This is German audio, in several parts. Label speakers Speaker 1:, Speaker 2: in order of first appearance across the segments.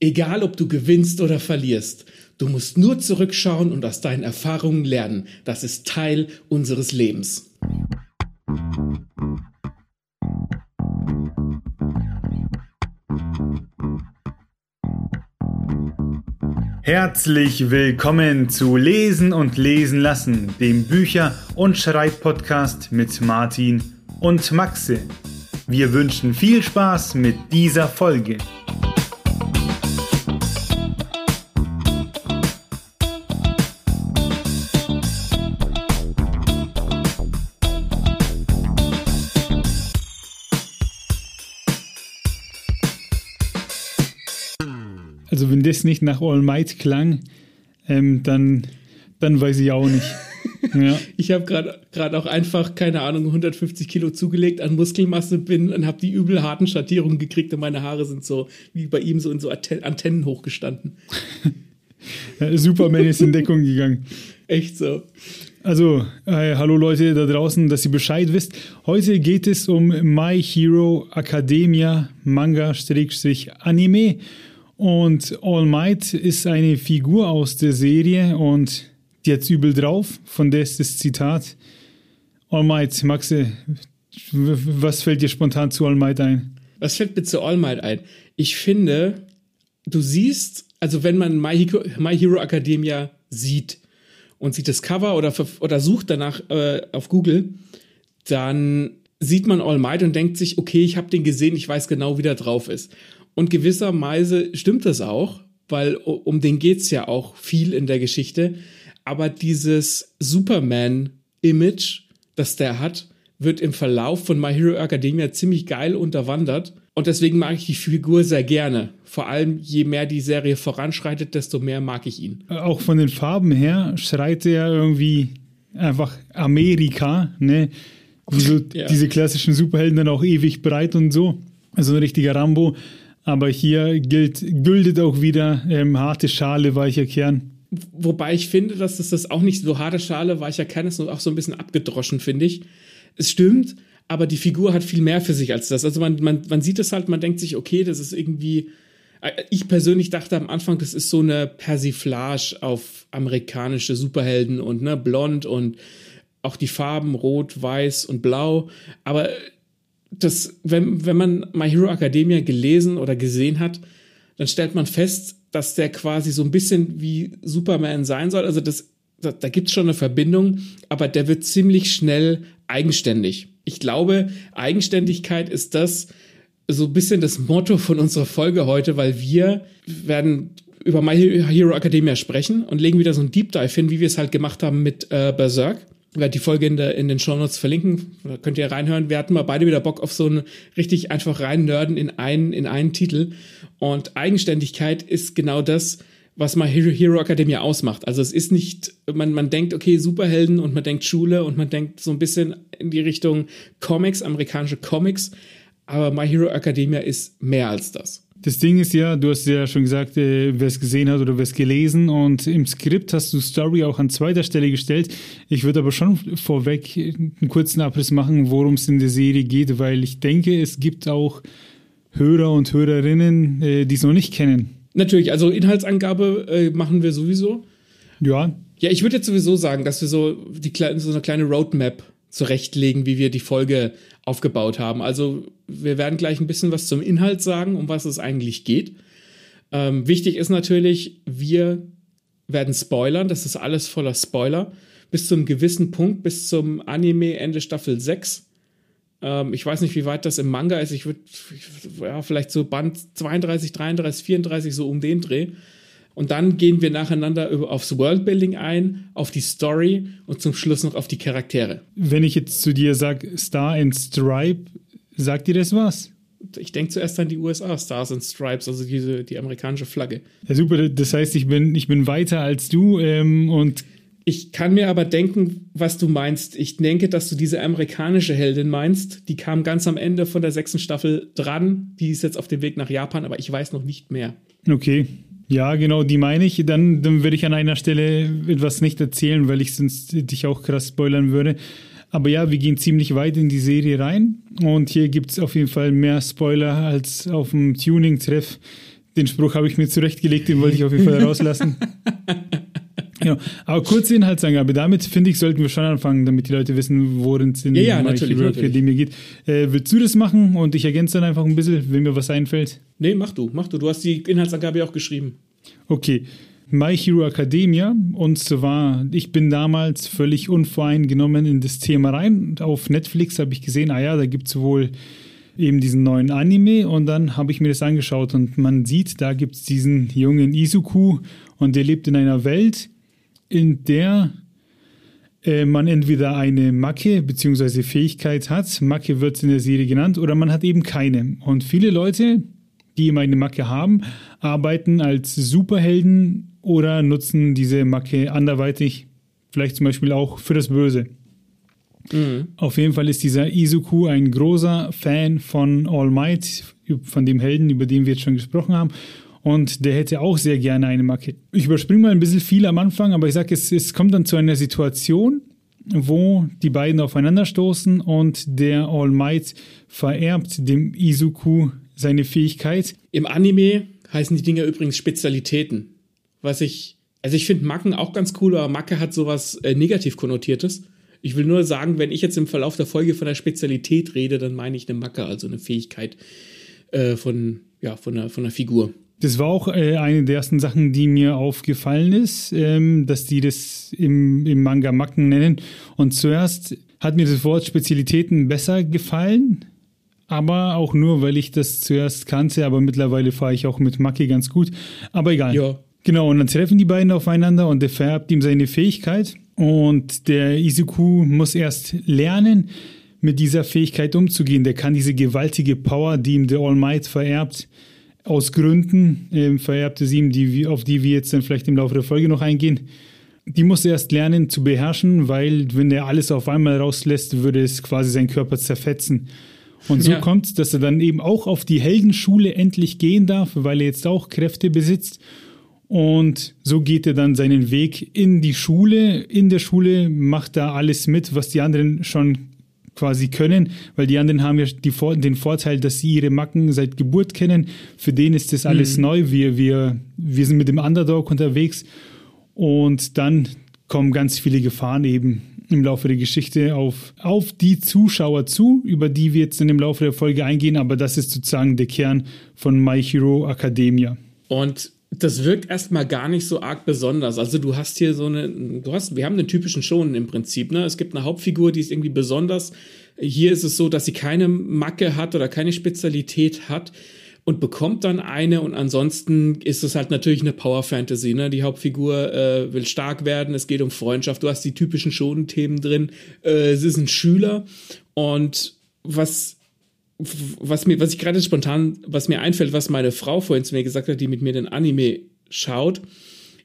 Speaker 1: Egal, ob du gewinnst oder verlierst, du musst nur zurückschauen und aus deinen Erfahrungen lernen. Das ist Teil unseres Lebens.
Speaker 2: Herzlich willkommen zu Lesen und Lesen lassen, dem Bücher- und Schreibpodcast mit Martin und Maxe. Wir wünschen viel Spaß mit dieser Folge.
Speaker 3: Das nicht nach All Might klang, ähm, dann, dann weiß ich auch nicht.
Speaker 1: Ja. Ich habe gerade auch einfach, keine Ahnung, 150 Kilo zugelegt an Muskelmasse bin und habe die übel harten Schattierungen gekriegt und meine Haare sind so wie bei ihm so in so Antennen hochgestanden.
Speaker 3: Superman ist in Deckung gegangen.
Speaker 1: Echt so.
Speaker 3: Also, äh, hallo Leute da draußen, dass ihr Bescheid wisst. Heute geht es um My Hero Academia Manga-Anime. Und All Might ist eine Figur aus der Serie und hat's übel drauf. Von der ist das Zitat. All Might, Maxe, was fällt dir spontan zu All Might ein?
Speaker 1: Was fällt mir zu All Might ein? Ich finde, du siehst, also wenn man My Hero, My Hero Academia sieht und sieht das Cover oder, oder sucht danach äh, auf Google, dann sieht man All Might und denkt sich, okay, ich habe den gesehen, ich weiß genau, wie der drauf ist. Und gewisserweise stimmt das auch, weil um den geht's ja auch viel in der Geschichte. Aber dieses Superman-Image, das der hat, wird im Verlauf von My Hero Academia ziemlich geil unterwandert. Und deswegen mag ich die Figur sehr gerne. Vor allem, je mehr die Serie voranschreitet, desto mehr mag ich ihn.
Speaker 3: Auch von den Farben her schreit er irgendwie einfach Amerika, ne? So ja. diese klassischen Superhelden dann auch ewig breit und so. Also ein richtiger Rambo. Aber hier gilt, gültet auch wieder ähm, harte Schale, weicher Kern.
Speaker 1: Wobei ich finde, dass das, das auch nicht so harte Schale, weicher Kern ist und auch so ein bisschen abgedroschen, finde ich. Es stimmt, aber die Figur hat viel mehr für sich als das. Also man, man, man sieht es halt, man denkt sich, okay, das ist irgendwie. Äh, ich persönlich dachte am Anfang, das ist so eine Persiflage auf amerikanische Superhelden und ne, blond und auch die Farben rot, weiß und blau. Aber das, wenn, wenn man My Hero Academia gelesen oder gesehen hat, dann stellt man fest, dass der quasi so ein bisschen wie Superman sein soll. Also das, da, da gibt es schon eine Verbindung, aber der wird ziemlich schnell eigenständig. Ich glaube, Eigenständigkeit ist das so ein bisschen das Motto von unserer Folge heute, weil wir werden über My Hero Academia sprechen und legen wieder so ein Deep Dive hin, wie wir es halt gemacht haben mit äh, Berserk. Werde die Folge in, der, in den Shownotes verlinken. Da könnt ihr reinhören. Wir hatten mal beide wieder Bock auf so ein richtig einfach rein Nerden in einen, in einen Titel. Und Eigenständigkeit ist genau das, was mal Hero, Hero Academia ausmacht. Also es ist nicht, man, man denkt, okay, Superhelden und man denkt Schule und man denkt so ein bisschen in die Richtung Comics, amerikanische Comics. Aber My Hero Academia ist mehr als das.
Speaker 3: Das Ding ist ja, du hast ja schon gesagt, äh, wer es gesehen hat oder wer es gelesen und im Skript hast du Story auch an zweiter Stelle gestellt. Ich würde aber schon vorweg einen kurzen Abriss machen, worum es in der Serie geht, weil ich denke, es gibt auch Hörer und Hörerinnen, äh, die es noch nicht kennen.
Speaker 1: Natürlich, also Inhaltsangabe äh, machen wir sowieso.
Speaker 3: Ja.
Speaker 1: Ja, ich würde jetzt sowieso sagen, dass wir so, die, so eine kleine Roadmap zurechtlegen, wie wir die Folge aufgebaut haben. Also wir werden gleich ein bisschen was zum Inhalt sagen, um was es eigentlich geht. Ähm, wichtig ist natürlich, wir werden spoilern. Das ist alles voller Spoiler. Bis zu einem gewissen Punkt, bis zum Anime Ende Staffel 6. Ähm, ich weiß nicht, wie weit das im Manga ist. Ich würde ja, vielleicht so Band 32, 33, 34 so um den Dreh. Und dann gehen wir nacheinander aufs Worldbuilding ein, auf die Story und zum Schluss noch auf die Charaktere.
Speaker 3: Wenn ich jetzt zu dir sage Star and Stripe, sagt dir das was?
Speaker 1: Ich denke zuerst an die USA, Stars and Stripes, also diese, die amerikanische Flagge.
Speaker 3: Ja, super, das heißt, ich bin, ich bin weiter als du ähm, und
Speaker 1: ich kann mir aber denken, was du meinst. Ich denke, dass du diese amerikanische Heldin meinst. Die kam ganz am Ende von der sechsten Staffel dran. Die ist jetzt auf dem Weg nach Japan, aber ich weiß noch nicht mehr.
Speaker 3: Okay. Ja, genau, die meine ich. Dann, dann würde ich an einer Stelle etwas nicht erzählen, weil ich sonst dich auch krass spoilern würde. Aber ja, wir gehen ziemlich weit in die Serie rein. Und hier gibt es auf jeden Fall mehr Spoiler als auf dem Tuning-Treff, Den Spruch habe ich mir zurechtgelegt, den wollte ich auf jeden Fall rauslassen. genau. Aber kurze Inhaltsangabe. Damit, finde ich, sollten wir schon anfangen, damit die Leute wissen, worin es in
Speaker 1: Ja, ja,
Speaker 3: My
Speaker 1: natürlich,
Speaker 3: Hero
Speaker 1: natürlich.
Speaker 3: Academia geht. Äh, willst du das machen und ich ergänze dann einfach ein bisschen, wenn mir was einfällt?
Speaker 1: Nee, mach du, mach du. Du hast die Inhaltsangabe ja auch geschrieben.
Speaker 3: Okay. My Hero Academia. Und zwar, ich bin damals völlig unvoreingenommen in das Thema rein. Auf Netflix habe ich gesehen, ah ja, da gibt es wohl eben diesen neuen Anime und dann habe ich mir das angeschaut und man sieht, da gibt es diesen jungen Izuku und der lebt in einer Welt, in der äh, man entweder eine Macke bzw. Fähigkeit hat, Macke wird in der Serie genannt, oder man hat eben keine. Und viele Leute, die eben eine Macke haben, arbeiten als Superhelden oder nutzen diese Macke anderweitig, vielleicht zum Beispiel auch für das Böse. Auf jeden Fall ist dieser Izuku ein großer Fan von All Might, von dem Helden, über den wir jetzt schon gesprochen haben. Und der hätte auch sehr gerne eine Macke. Ich überspringe mal ein bisschen viel am Anfang, aber ich sage, es, es kommt dann zu einer Situation, wo die beiden aufeinanderstoßen und der All Might vererbt dem Izuku seine Fähigkeit.
Speaker 1: Im Anime heißen die Dinger übrigens Spezialitäten. Was ich, also ich finde Macken auch ganz cool, aber Macke hat sowas äh, negativ konnotiertes. Ich will nur sagen, wenn ich jetzt im Verlauf der Folge von der Spezialität rede, dann meine ich eine Macke, also eine Fähigkeit äh, von, ja, von einer, von einer Figur.
Speaker 3: Das war auch äh, eine der ersten Sachen, die mir aufgefallen ist, ähm, dass die das im, im Manga Macken nennen. Und zuerst hat mir das Wort Spezialitäten besser gefallen, aber auch nur, weil ich das zuerst kannte. Aber mittlerweile fahre ich auch mit Maki ganz gut. Aber egal.
Speaker 1: Ja.
Speaker 3: Genau, und dann treffen die beiden aufeinander und der vererbt ihm seine Fähigkeit. Und der Izuku muss erst lernen, mit dieser Fähigkeit umzugehen. Der kann diese gewaltige Power, die ihm der All Might vererbt, aus Gründen ähm, vererbte sie ihm, die, auf die wir jetzt dann vielleicht im Laufe der Folge noch eingehen. Die muss er erst lernen zu beherrschen, weil wenn er alles auf einmal rauslässt, würde es quasi seinen Körper zerfetzen. Und so
Speaker 1: Ja.
Speaker 3: kommt es, dass er dann eben auch auf die Heldenschule endlich gehen darf, weil er jetzt auch Kräfte besitzt. Und so geht er dann seinen Weg in die Schule. In der Schule macht er alles mit, was die anderen schon quasi können, weil die anderen haben ja die, den Vorteil, dass sie ihre Macken seit Geburt kennen. Für den ist das alles neu. Wir, wir, wir sind mit dem Underdog unterwegs und dann kommen ganz viele Gefahren eben im Laufe der Geschichte auf, auf die Zuschauer zu, über die wir jetzt in dem Laufe der Folge eingehen, aber das ist sozusagen der Kern von My Hero Academia.
Speaker 1: Und das wirkt erstmal gar nicht so arg besonders. Also du hast hier so eine, du hast, wir haben einen typischen Shonen im Prinzip, ne? Es gibt eine Hauptfigur, die ist irgendwie besonders. Hier ist es so, dass sie keine Macke hat oder keine Spezialität hat und bekommt dann eine und ansonsten ist es halt natürlich eine Power Fantasy, ne? Die Hauptfigur äh, will stark werden, es geht um Freundschaft, du hast die typischen Shonen-Themen drin, äh, es ist ein Schüler und was was mir, was ich gerade spontan, was mir einfällt, was meine Frau vorhin zu mir gesagt hat, die mit mir den Anime schaut,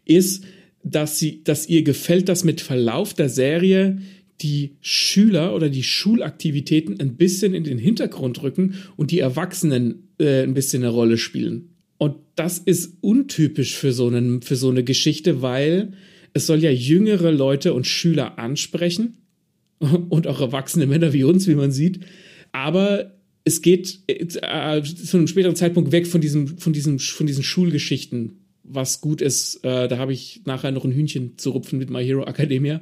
Speaker 1: ist, dass sie, dass ihr gefällt, dass mit Verlauf der Serie die Schüler oder die Schulaktivitäten ein bisschen in den Hintergrund rücken und die Erwachsenen äh, ein bisschen eine Rolle spielen. Und das ist untypisch für so, einen, für so eine Geschichte, weil es soll ja jüngere Leute und Schüler ansprechen und auch erwachsene Männer wie uns, wie man sieht. Aber es geht äh, zu einem späteren Zeitpunkt weg von diesem, von diesem, von diesen Schulgeschichten, was gut ist. Äh, da habe ich nachher noch ein Hühnchen zu rupfen mit My Hero Academia.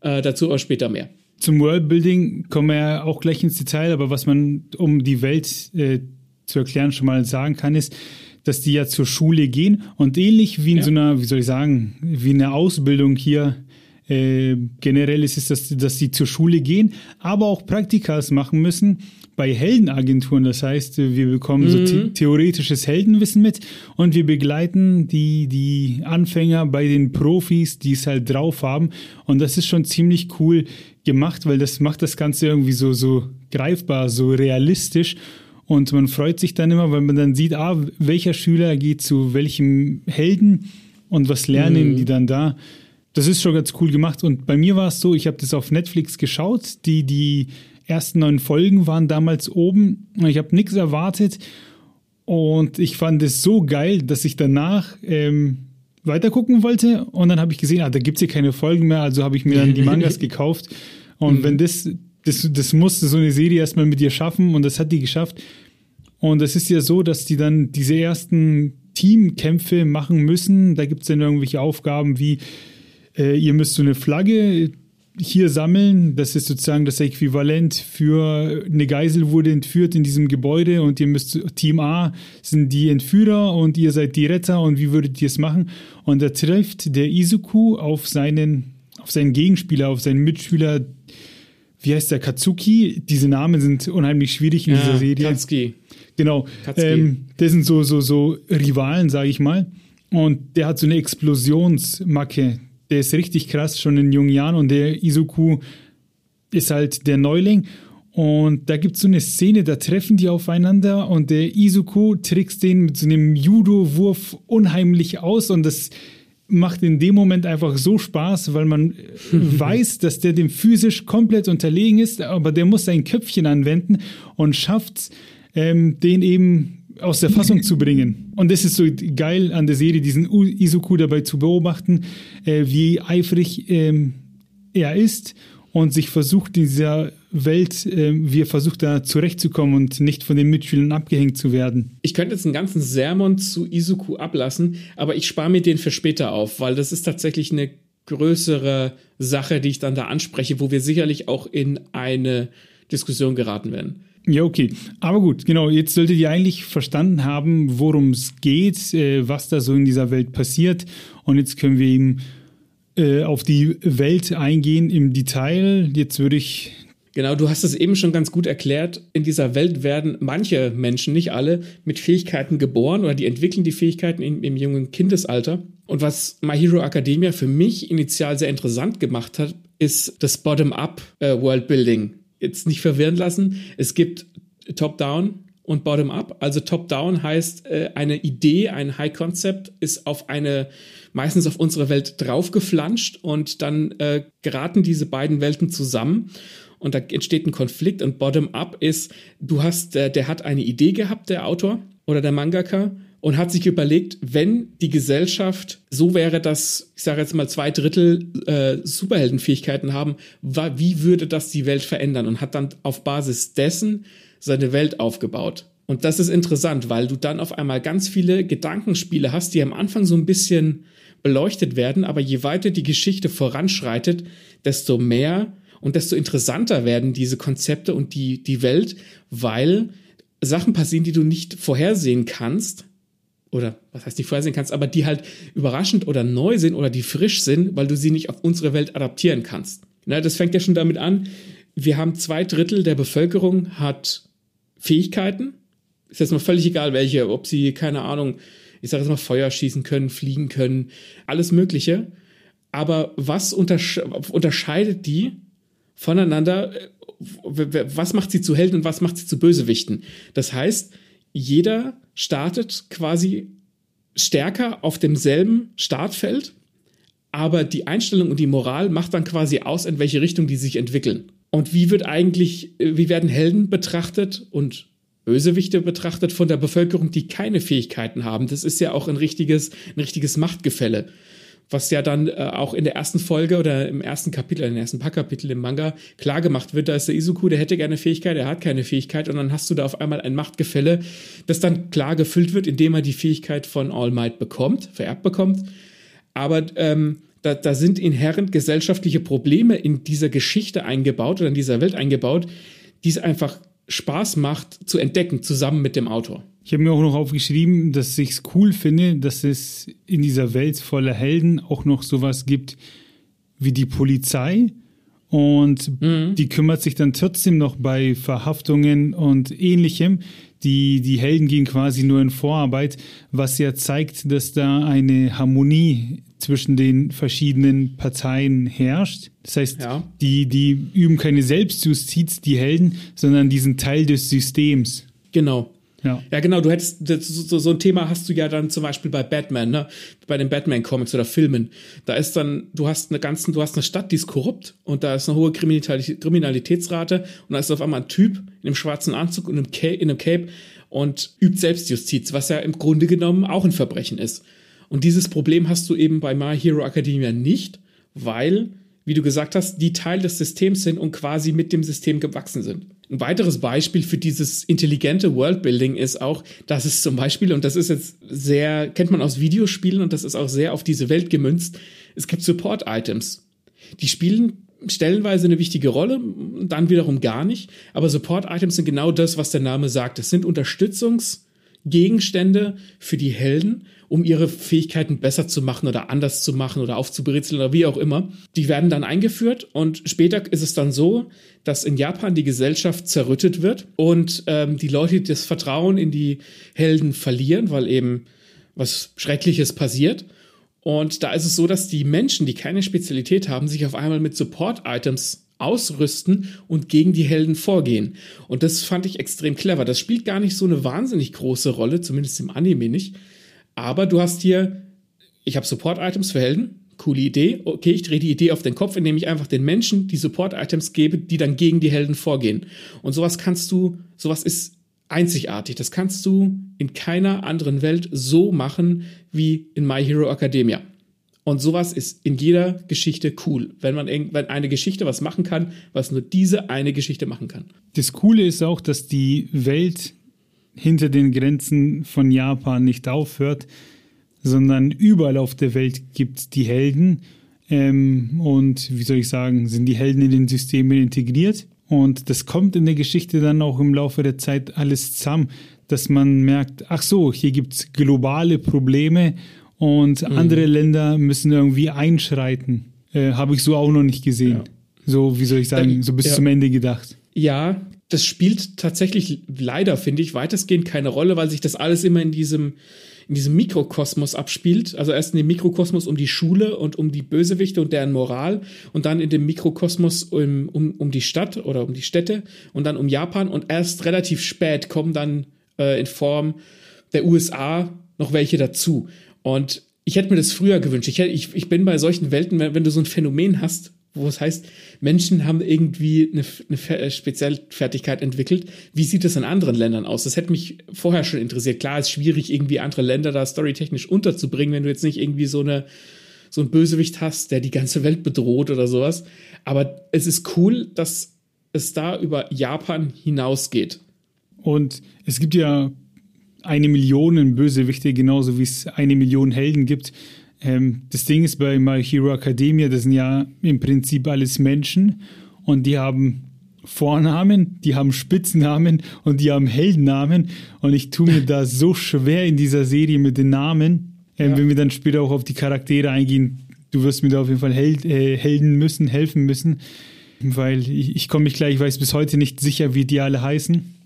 Speaker 1: Äh, dazu aber später mehr.
Speaker 3: Zum Worldbuilding kommen wir ja auch gleich ins Detail, aber was man, um die Welt äh, zu erklären, schon mal sagen kann, ist, dass die ja zur Schule gehen und ähnlich wie in
Speaker 1: Ja.
Speaker 3: so einer, wie soll ich sagen, wie eine Ausbildung hier äh, generell ist es, dass, dass die zur Schule gehen, aber auch Praktikas machen müssen bei Heldenagenturen. Das heißt, wir bekommen so the theoretisches Heldenwissen mit und wir begleiten die, die Anfänger bei den Profis, die es halt drauf haben. Und das ist schon ziemlich cool gemacht, weil das macht das Ganze irgendwie so, so greifbar, so realistisch. Und man freut sich dann immer, weil man dann sieht, ah, welcher Schüler geht zu welchem Helden und was lernen die dann da. Das ist schon ganz cool gemacht. Und bei mir war es so, ich habe das auf Netflix geschaut. Die, die ersten neun Folgen waren damals oben. Ich habe nichts erwartet. Und ich fand es so geil, dass ich danach ähm, weitergucken wollte. Und dann habe ich gesehen, ah, da gibt es hier keine Folgen mehr. Also habe ich mir dann die Mangas gekauft. Und wenn das, das, das musste so eine Serie erstmal mit dir schaffen. Und das hat die geschafft. Und es ist ja so, dass die dann diese ersten Teamkämpfe machen müssen. Da gibt es dann irgendwelche Aufgaben wie, äh, ihr müsst so eine Flagge hier sammeln. Das ist sozusagen das Äquivalent für eine Geisel wurde entführt in diesem Gebäude und ihr müsst, Team A sind die Entführer und ihr seid die Retter und wie würdet ihr es machen? Und da trifft der Izuku auf seinen, auf seinen Gegenspieler, auf seinen Mitspieler, wie heißt der, Katsuki? Diese Namen sind unheimlich schwierig in ja, dieser Serie.
Speaker 1: Katsuki.
Speaker 3: Genau. Ähm, das sind so, so, so Rivalen, sage ich mal. Und der hat so eine Explosionsmacke der ist richtig krass, schon in jungen Jahren. Und der Izuku ist halt der Neuling. Und da gibt es so eine Szene, da treffen die aufeinander und der Izuku trickst den mit so einem Judo-Wurf unheimlich aus und das macht in dem Moment einfach so Spaß, weil man weiß, dass der dem physisch komplett unterlegen ist, aber der muss sein Köpfchen anwenden und schafft ähm, den eben aus der Fassung zu bringen. Und das ist so geil an der Serie, diesen Izuku dabei zu beobachten, äh, wie eifrig ähm, er ist und sich versucht, in dieser Welt, äh, wie er versucht, da zurechtzukommen und nicht von den Mitschülern abgehängt zu werden.
Speaker 1: Ich könnte jetzt einen ganzen Sermon zu Izuku ablassen, aber ich spare mir den für später auf, weil das ist tatsächlich eine größere Sache, die ich dann da anspreche, wo wir sicherlich auch in eine Diskussion geraten werden.
Speaker 3: Ja, okay. Aber gut, genau. Jetzt solltet ihr eigentlich verstanden haben, worum es geht, äh, was da so in dieser Welt passiert. Und jetzt können wir eben äh, auf die Welt eingehen im Detail. Jetzt würde ich.
Speaker 1: Genau, du hast es eben schon ganz gut erklärt. In dieser Welt werden manche Menschen, nicht alle, mit Fähigkeiten geboren oder die entwickeln die Fähigkeiten im, im jungen Kindesalter. Und was My Hero Academia für mich initial sehr interessant gemacht hat, ist das Bottom-up äh, jetzt nicht verwirren lassen. Es gibt Top-Down und Bottom-up. Also Top-Down heißt, äh, eine Idee, ein High-Concept ist auf eine, meistens auf unsere Welt draufgeflanscht und dann äh, geraten diese beiden Welten zusammen und da entsteht ein Konflikt und Bottom-up ist, du hast, äh, der hat eine Idee gehabt, der Autor oder der Mangaka und hat sich überlegt, wenn die Gesellschaft so wäre, dass, ich sage jetzt mal, zwei Drittel äh, Superheldenfähigkeiten haben, wie würde das die Welt verändern? Und hat dann auf Basis dessen seine Welt aufgebaut. Und das ist interessant, weil du dann auf einmal ganz viele Gedankenspiele hast, die am Anfang so ein bisschen beleuchtet werden, aber je weiter die Geschichte voranschreitet, desto mehr und desto interessanter werden diese Konzepte und die, die Welt, weil Sachen passieren, die du nicht vorhersehen kannst, oder was heißt nicht vorhersehen kannst, aber die halt überraschend oder neu sind oder die frisch sind, weil du sie nicht auf unsere Welt adaptieren kannst. Na, das fängt ja schon damit an, wir haben zwei Drittel der Bevölkerung hat Fähigkeiten. Ist jetzt mal völlig egal welche, ob sie, keine Ahnung, ich sage jetzt mal Feuer schießen können, fliegen können, alles Mögliche. Aber was untersche unterscheidet die voneinander? Was macht sie zu Helden und was macht sie zu Bösewichten? Das heißt, jeder startet quasi stärker auf demselben Startfeld, aber die Einstellung und die Moral macht dann quasi aus, in welche Richtung die sich entwickeln. Und wie wird eigentlich, wie werden Helden betrachtet und Bösewichte betrachtet von der Bevölkerung, die keine Fähigkeiten haben? Das ist ja auch ein richtiges, ein richtiges Machtgefälle was ja dann äh, auch in der ersten Folge oder im ersten Kapitel, in den ersten paar Kapiteln im Manga klar gemacht wird, da ist der Izuku, der hätte gerne Fähigkeit, er hat keine Fähigkeit und dann hast du da auf einmal ein Machtgefälle, das dann klar gefüllt wird, indem er die Fähigkeit von All Might bekommt, vererbt bekommt. Aber ähm, da, da sind inhärent gesellschaftliche Probleme in dieser Geschichte eingebaut oder in dieser Welt eingebaut, die es einfach Spaß macht zu entdecken, zusammen mit dem Autor.
Speaker 3: Ich habe mir auch noch aufgeschrieben, dass ich es cool finde, dass es in dieser Welt voller Helden auch noch sowas gibt wie die Polizei. Und mhm. die kümmert sich dann trotzdem noch bei Verhaftungen und ähnlichem. Die, die Helden gehen quasi nur in Vorarbeit, was ja zeigt, dass da eine Harmonie zwischen den verschiedenen Parteien herrscht. Das heißt, ja. die, die üben keine Selbstjustiz, die Helden, sondern diesen Teil des Systems.
Speaker 1: Genau. Ja. ja, genau. Du hättest so, so, ein Thema hast du ja dann zum Beispiel bei Batman, ne? Bei den Batman-Comics oder Filmen. Da ist dann, du hast eine ganzen, du hast eine Stadt, die ist korrupt und da ist eine hohe Kriminalitätsrate und da ist auf einmal ein Typ in einem schwarzen Anzug und in einem Cape und übt Selbstjustiz, was ja im Grunde genommen auch ein Verbrechen ist. Und dieses Problem hast du eben bei My Hero Academia nicht, weil wie du gesagt hast, die Teil des Systems sind und quasi mit dem System gewachsen sind. Ein weiteres Beispiel für dieses intelligente Worldbuilding ist auch, dass es zum Beispiel, und das ist jetzt sehr, kennt man aus Videospielen und das ist auch sehr auf diese Welt gemünzt, es gibt Support-Items. Die spielen stellenweise eine wichtige Rolle, dann wiederum gar nicht. Aber Support-Items sind genau das, was der Name sagt. Es sind Unterstützungsgegenstände für die Helden um ihre Fähigkeiten besser zu machen oder anders zu machen oder aufzubrezeln oder wie auch immer. Die werden dann eingeführt und später ist es dann so, dass in Japan die Gesellschaft zerrüttet wird und ähm, die Leute das Vertrauen in die Helden verlieren, weil eben was Schreckliches passiert. Und da ist es so, dass die Menschen, die keine Spezialität haben, sich auf einmal mit Support-Items ausrüsten und gegen die Helden vorgehen. Und das fand ich extrem clever. Das spielt gar nicht so eine wahnsinnig große Rolle, zumindest im Anime nicht. Aber du hast hier, ich habe Support-Items für Helden, coole Idee. Okay, ich drehe die Idee auf den Kopf, indem ich einfach den Menschen die Support-Items gebe, die dann gegen die Helden vorgehen. Und sowas kannst du, sowas ist einzigartig. Das kannst du in keiner anderen Welt so machen wie in My Hero Academia. Und sowas ist in jeder Geschichte cool, wenn man wenn eine Geschichte was machen kann, was nur diese eine Geschichte machen kann.
Speaker 3: Das Coole ist auch, dass die Welt hinter den Grenzen von Japan nicht aufhört, sondern überall auf der Welt gibt die Helden. Ähm, und wie soll ich sagen, sind die Helden in den Systemen integriert. Und das kommt in der Geschichte dann auch im Laufe der Zeit alles zusammen, dass man merkt, ach so, hier gibt es globale Probleme und mhm. andere Länder müssen irgendwie einschreiten. Äh, Habe ich so auch noch nicht gesehen. Ja. So, wie soll ich sagen, so bis ja. zum Ende gedacht.
Speaker 1: Ja, das spielt tatsächlich leider, finde ich, weitestgehend keine Rolle, weil sich das alles immer in diesem, in diesem Mikrokosmos abspielt. Also erst in dem Mikrokosmos um die Schule und um die Bösewichte und deren Moral und dann in dem Mikrokosmos um, um, um die Stadt oder um die Städte und dann um Japan und erst relativ spät kommen dann äh, in Form der USA noch welche dazu. Und ich hätte mir das früher gewünscht. Ich, ich, ich bin bei solchen Welten, wenn, du so ein Phänomen hast, wo es heißt, Menschen haben irgendwie eine, eine äh, Spezialfertigkeit entwickelt. Wie sieht es in anderen Ländern aus? Das hätte mich vorher schon interessiert. Klar, ist schwierig, irgendwie andere Länder da storytechnisch unterzubringen, wenn du jetzt nicht irgendwie so eine so ein Bösewicht hast, der die ganze Welt bedroht oder sowas. Aber es ist cool, dass es da über Japan hinausgeht.
Speaker 3: Und es gibt ja eine Million Bösewichte, genauso wie es eine Million Helden gibt. Ähm, das Ding ist bei My Hero Academia, das sind ja im Prinzip alles Menschen und die haben Vornamen, die haben Spitznamen und die haben Heldennamen. Und ich tue mir da so schwer in dieser Serie mit den Namen. Ähm, ja. Wenn wir dann später auch auf die Charaktere eingehen, du wirst mir da auf jeden Fall Held, äh, helden müssen, helfen müssen. Weil ich, ich komme mich gleich, ich weiß bis heute nicht sicher, wie die alle heißen.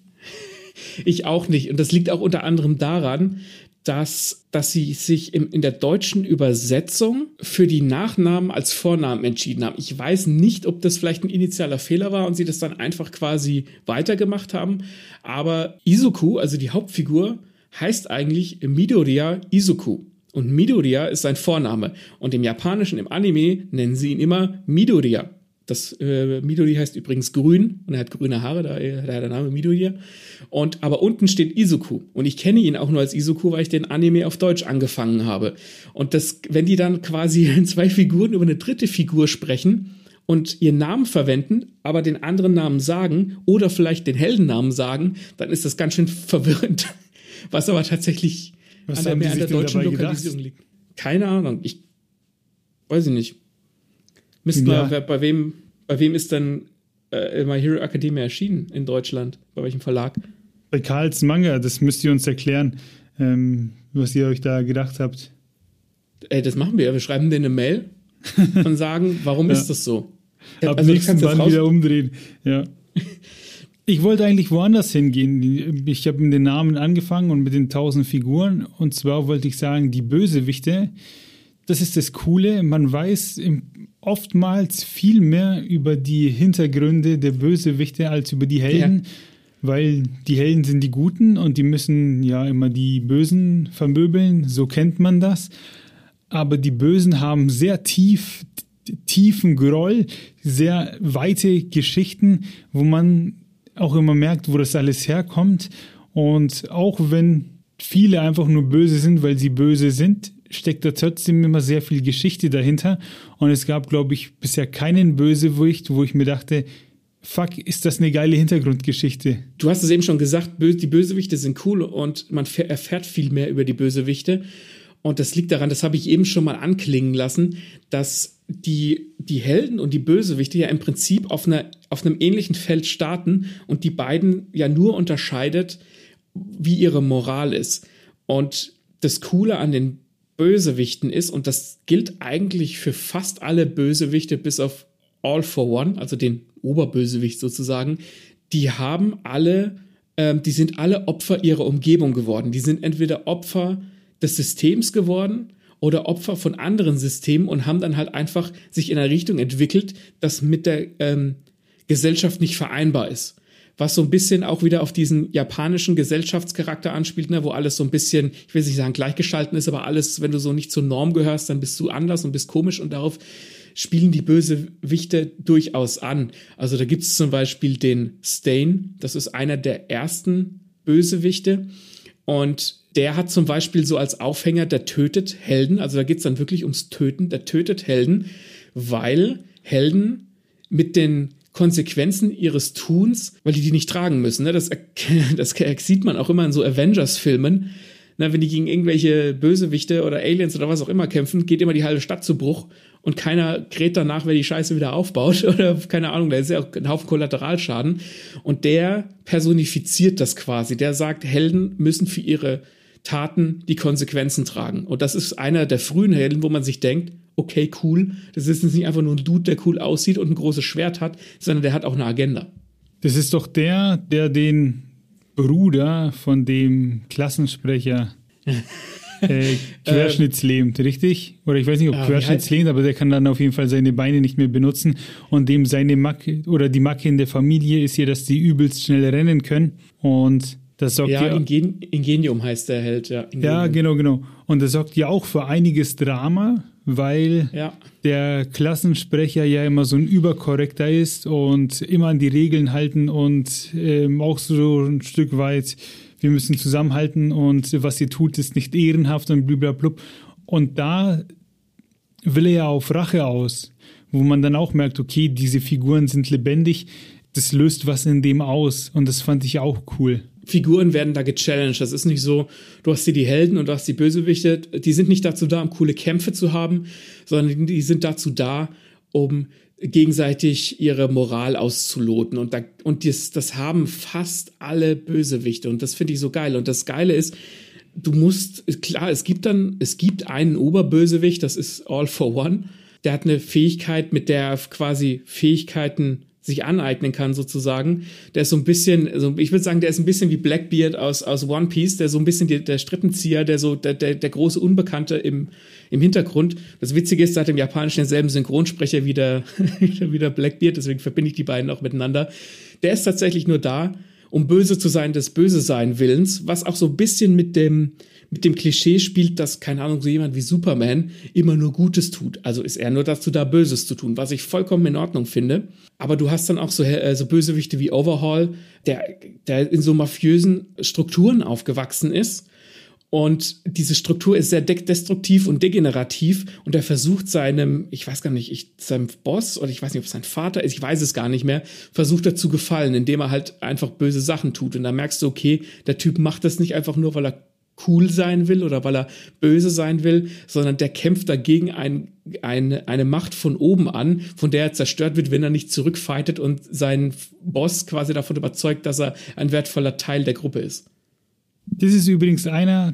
Speaker 1: Ich auch nicht. Und das liegt auch unter anderem daran, dass, dass sie sich im, in der deutschen Übersetzung für die Nachnamen als Vornamen entschieden haben. Ich weiß nicht, ob das vielleicht ein initialer Fehler war und sie das dann einfach quasi weitergemacht haben. Aber Izuku, also die Hauptfigur, heißt eigentlich Midoriya Izuku. Und Midoriya ist sein Vorname. Und im Japanischen, im Anime, nennen sie ihn immer Midoriya. Das äh, Midori heißt übrigens grün und er hat grüne Haare, daher da der Name Midori. Und aber unten steht Izuku und ich kenne ihn auch nur als Izuku, weil ich den Anime auf Deutsch angefangen habe. Und das, wenn die dann quasi zwei Figuren über eine dritte Figur sprechen und ihren Namen verwenden, aber den anderen Namen sagen oder vielleicht den Heldennamen sagen, dann ist das ganz schön verwirrend. Was aber tatsächlich
Speaker 3: Was an der, an der deutschen Lokalisierung
Speaker 1: gedacht? liegt. Keine Ahnung. Ich weiß ich nicht. Müssten ja. wir, bei wem, bei wem ist denn äh, My Hero Academia erschienen in Deutschland? Bei welchem Verlag?
Speaker 3: Bei Karls Manga, das müsst ihr uns erklären, ähm, was ihr euch da gedacht habt.
Speaker 1: Ey, das machen wir. Wir schreiben denen eine Mail und sagen, warum ja. ist das so?
Speaker 3: Ab also, nächsten Mal wieder umdrehen. Ja. Ich wollte eigentlich woanders hingehen. Ich habe mit den Namen angefangen und mit den tausend Figuren. Und zwar wollte ich sagen, die Bösewichte, das ist das Coole. Man weiß im oftmals viel mehr über die Hintergründe der Bösewichte als über die Helden, ja. weil die Helden sind die Guten und die müssen ja immer die Bösen vermöbeln, so kennt man das. Aber die Bösen haben sehr tief, tiefen Groll, sehr weite Geschichten, wo man auch immer merkt, wo das alles herkommt. Und auch wenn viele einfach nur böse sind, weil sie böse sind, steckt da trotzdem immer sehr viel Geschichte dahinter. Und es gab, glaube ich, bisher keinen Bösewicht, wo ich mir dachte, fuck, ist das eine geile Hintergrundgeschichte.
Speaker 1: Du hast es eben schon gesagt, die Bösewichte sind cool und man erfährt viel mehr über die Bösewichte. Und das liegt daran, das habe ich eben schon mal anklingen lassen, dass die, die Helden und die Bösewichte ja im Prinzip auf, einer, auf einem ähnlichen Feld starten und die beiden ja nur unterscheidet, wie ihre Moral ist. Und das Coole an den Bösewichten ist, und das gilt eigentlich für fast alle Bösewichte bis auf All for One, also den Oberbösewicht sozusagen, die haben alle, ähm, die sind alle Opfer ihrer Umgebung geworden. Die sind entweder Opfer des Systems geworden oder Opfer von anderen Systemen und haben dann halt einfach sich in eine Richtung entwickelt, das mit der ähm, Gesellschaft nicht vereinbar ist. Was so ein bisschen auch wieder auf diesen japanischen Gesellschaftscharakter anspielt, ne, wo alles so ein bisschen, ich will nicht sagen gleichgeschalten ist, aber alles, wenn du so nicht zur Norm gehörst, dann bist du anders und bist komisch und darauf spielen die Bösewichte durchaus an. Also da gibt es zum Beispiel den Stain, das ist einer der ersten Bösewichte und der hat zum Beispiel so als Aufhänger, der tötet Helden, also da geht es dann wirklich ums Töten, der tötet Helden, weil Helden mit den Konsequenzen ihres Tuns, weil die die nicht tragen müssen. Ne? Das, das sieht man auch immer in so Avengers-Filmen. wenn die gegen irgendwelche Bösewichte oder Aliens oder was auch immer kämpfen, geht immer die halbe Stadt zu Bruch und keiner kräht danach, wer die Scheiße wieder aufbaut oder keine Ahnung, da ist ja auch ein Haufen Kollateralschaden. Und der personifiziert das quasi. Der sagt, Helden müssen für ihre Taten die Konsequenzen tragen. Und das ist einer der frühen Helden, wo man sich denkt, okay, cool, das ist nicht einfach nur ein Dude, der cool aussieht und ein großes Schwert hat, sondern der hat auch eine Agenda.
Speaker 3: Das ist doch der, der den Bruder von dem Klassensprecher äh, querschnittslähmt, richtig? Oder ich weiß nicht, ob ah, querschnittslähmt, aber der kann dann auf jeden Fall seine Beine nicht mehr benutzen. Und dem seine Macke oder die Macke in der Familie ist ja, dass die übelst schnell rennen können. Und das sorgt
Speaker 1: ja, ja Ingen Ingenium heißt der Held, ja.
Speaker 3: Ingenium. Ja, genau, genau. Und das sorgt ja auch für einiges Drama, weil
Speaker 1: ja.
Speaker 3: der Klassensprecher ja immer so ein Überkorrekter ist und immer an die Regeln halten und ähm, auch so ein Stück weit, wir müssen zusammenhalten und was ihr tut, ist nicht ehrenhaft und blablabla. Und da will er ja auf Rache aus, wo man dann auch merkt, okay, diese Figuren sind lebendig, das löst was in dem aus und das fand ich auch cool.
Speaker 1: Figuren werden da gechallenged. Das ist nicht so, du hast hier die Helden und du hast die Bösewichte. Die sind nicht dazu da, um coole Kämpfe zu haben, sondern die sind dazu da, um gegenseitig ihre Moral auszuloten. Und, da, und das, das haben fast alle Bösewichte. Und das finde ich so geil. Und das Geile ist, du musst, klar, es gibt dann, es gibt einen Oberbösewicht, das ist All for One. Der hat eine Fähigkeit, mit der quasi Fähigkeiten sich aneignen kann, sozusagen. Der ist so ein bisschen, also ich würde sagen, der ist ein bisschen wie Blackbeard aus, aus One Piece, der so ein bisschen die, der Strippenzieher, der so, der, der, der große Unbekannte im, im Hintergrund. Das Witzige ist, seit dem Japanischen denselben Synchronsprecher wie der, wie der Blackbeard, deswegen verbinde ich die beiden auch miteinander. Der ist tatsächlich nur da, um böse zu sein des Böse sein Willens, was auch so ein bisschen mit dem, mit dem Klischee spielt, dass, keine Ahnung, so jemand wie Superman immer nur Gutes tut. Also ist er nur dazu da, Böses zu tun, was ich vollkommen in Ordnung finde. Aber du hast dann auch so, äh, so Bösewichte wie Overhaul, der, der in so mafiösen Strukturen aufgewachsen ist. Und diese Struktur ist sehr de destruktiv und degenerativ und er versucht seinem, ich weiß gar nicht, ich, seinem Boss oder ich weiß nicht, ob es sein Vater ist, ich weiß es gar nicht mehr, versucht er zu gefallen, indem er halt einfach böse Sachen tut. Und da merkst du, okay, der Typ macht das nicht einfach nur, weil er cool sein will oder weil er böse sein will, sondern der kämpft dagegen ein, ein, eine Macht von oben an, von der er zerstört wird, wenn er nicht zurückfightet und seinen Boss quasi davon überzeugt, dass er ein wertvoller Teil der Gruppe ist.
Speaker 3: Das ist übrigens einer,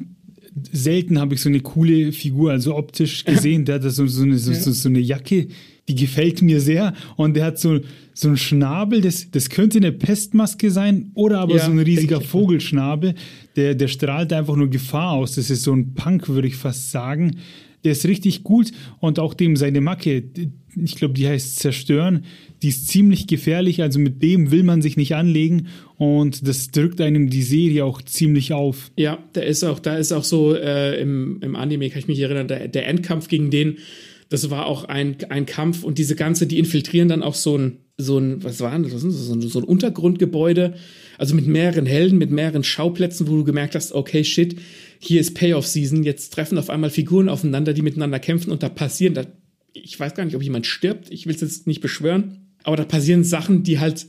Speaker 3: selten habe ich so eine coole Figur, also optisch gesehen, der hat so, so, eine, so, so eine Jacke, die gefällt mir sehr. Und der hat so, so einen Schnabel, das, das könnte eine Pestmaske sein oder aber ja, so ein riesiger Vogelschnabel. Der, der strahlt einfach nur Gefahr aus. Das ist so ein Punk, würde ich fast sagen. Der ist richtig gut und auch dem seine Macke, ich glaube, die heißt Zerstören, die ist ziemlich gefährlich, also mit dem will man sich nicht anlegen und das drückt einem die Serie auch ziemlich auf.
Speaker 1: Ja, da ist auch, da ist auch so äh, im, im Anime, kann ich mich erinnern, der, der Endkampf gegen den das war auch ein, ein Kampf und diese ganze, die infiltrieren dann auch so ein, so ein, was war das? So ein, so ein Untergrundgebäude, also mit mehreren Helden, mit mehreren Schauplätzen, wo du gemerkt hast, okay, shit, hier ist Payoff-Season, jetzt treffen auf einmal Figuren aufeinander, die miteinander kämpfen und da passieren, da, ich weiß gar nicht, ob jemand stirbt, ich will es jetzt nicht beschwören, aber da passieren Sachen, die halt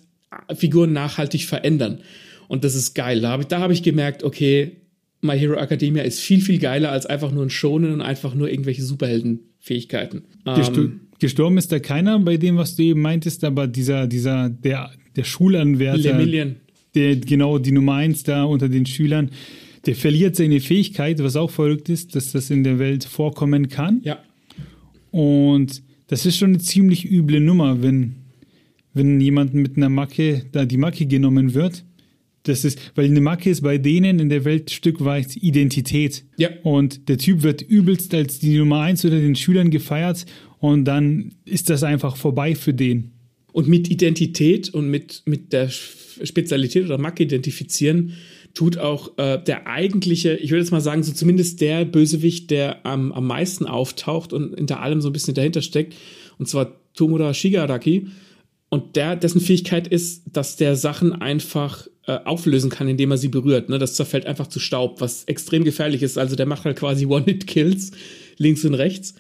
Speaker 1: Figuren nachhaltig verändern. Und das ist geil. Da habe ich, hab ich gemerkt, okay, My Hero Academia ist viel, viel geiler als einfach nur ein Schonen und einfach nur irgendwelche Superheldenfähigkeiten.
Speaker 3: Gestor ähm, gestorben ist da keiner bei dem, was du eben meintest, aber dieser, dieser, der, der Schulanwärter,
Speaker 1: Lemillion.
Speaker 3: der genau die Nummer eins da unter den Schülern, der verliert seine Fähigkeit, was auch verrückt ist, dass das in der Welt vorkommen kann.
Speaker 1: Ja.
Speaker 3: Und das ist schon eine ziemlich üble Nummer, wenn, wenn jemand mit einer Macke da die Macke genommen wird. Das ist, weil eine Macke ist bei denen in der Welt ein Stück weit Identität.
Speaker 1: Ja.
Speaker 3: Und der Typ wird übelst als die Nummer eins unter den Schülern gefeiert und dann ist das einfach vorbei für den.
Speaker 1: Und mit Identität und mit, mit der Spezialität oder Macke identifizieren, tut auch äh, der eigentliche, ich würde jetzt mal sagen, so zumindest der Bösewicht, der am, am meisten auftaucht und hinter allem so ein bisschen dahinter steckt, und zwar Tomura Shigaraki. Und der, dessen Fähigkeit ist, dass der Sachen einfach äh, auflösen kann, indem er sie berührt. Ne? Das zerfällt einfach zu Staub, was extrem gefährlich ist. Also der macht halt quasi One-Hit-Kills links und rechts.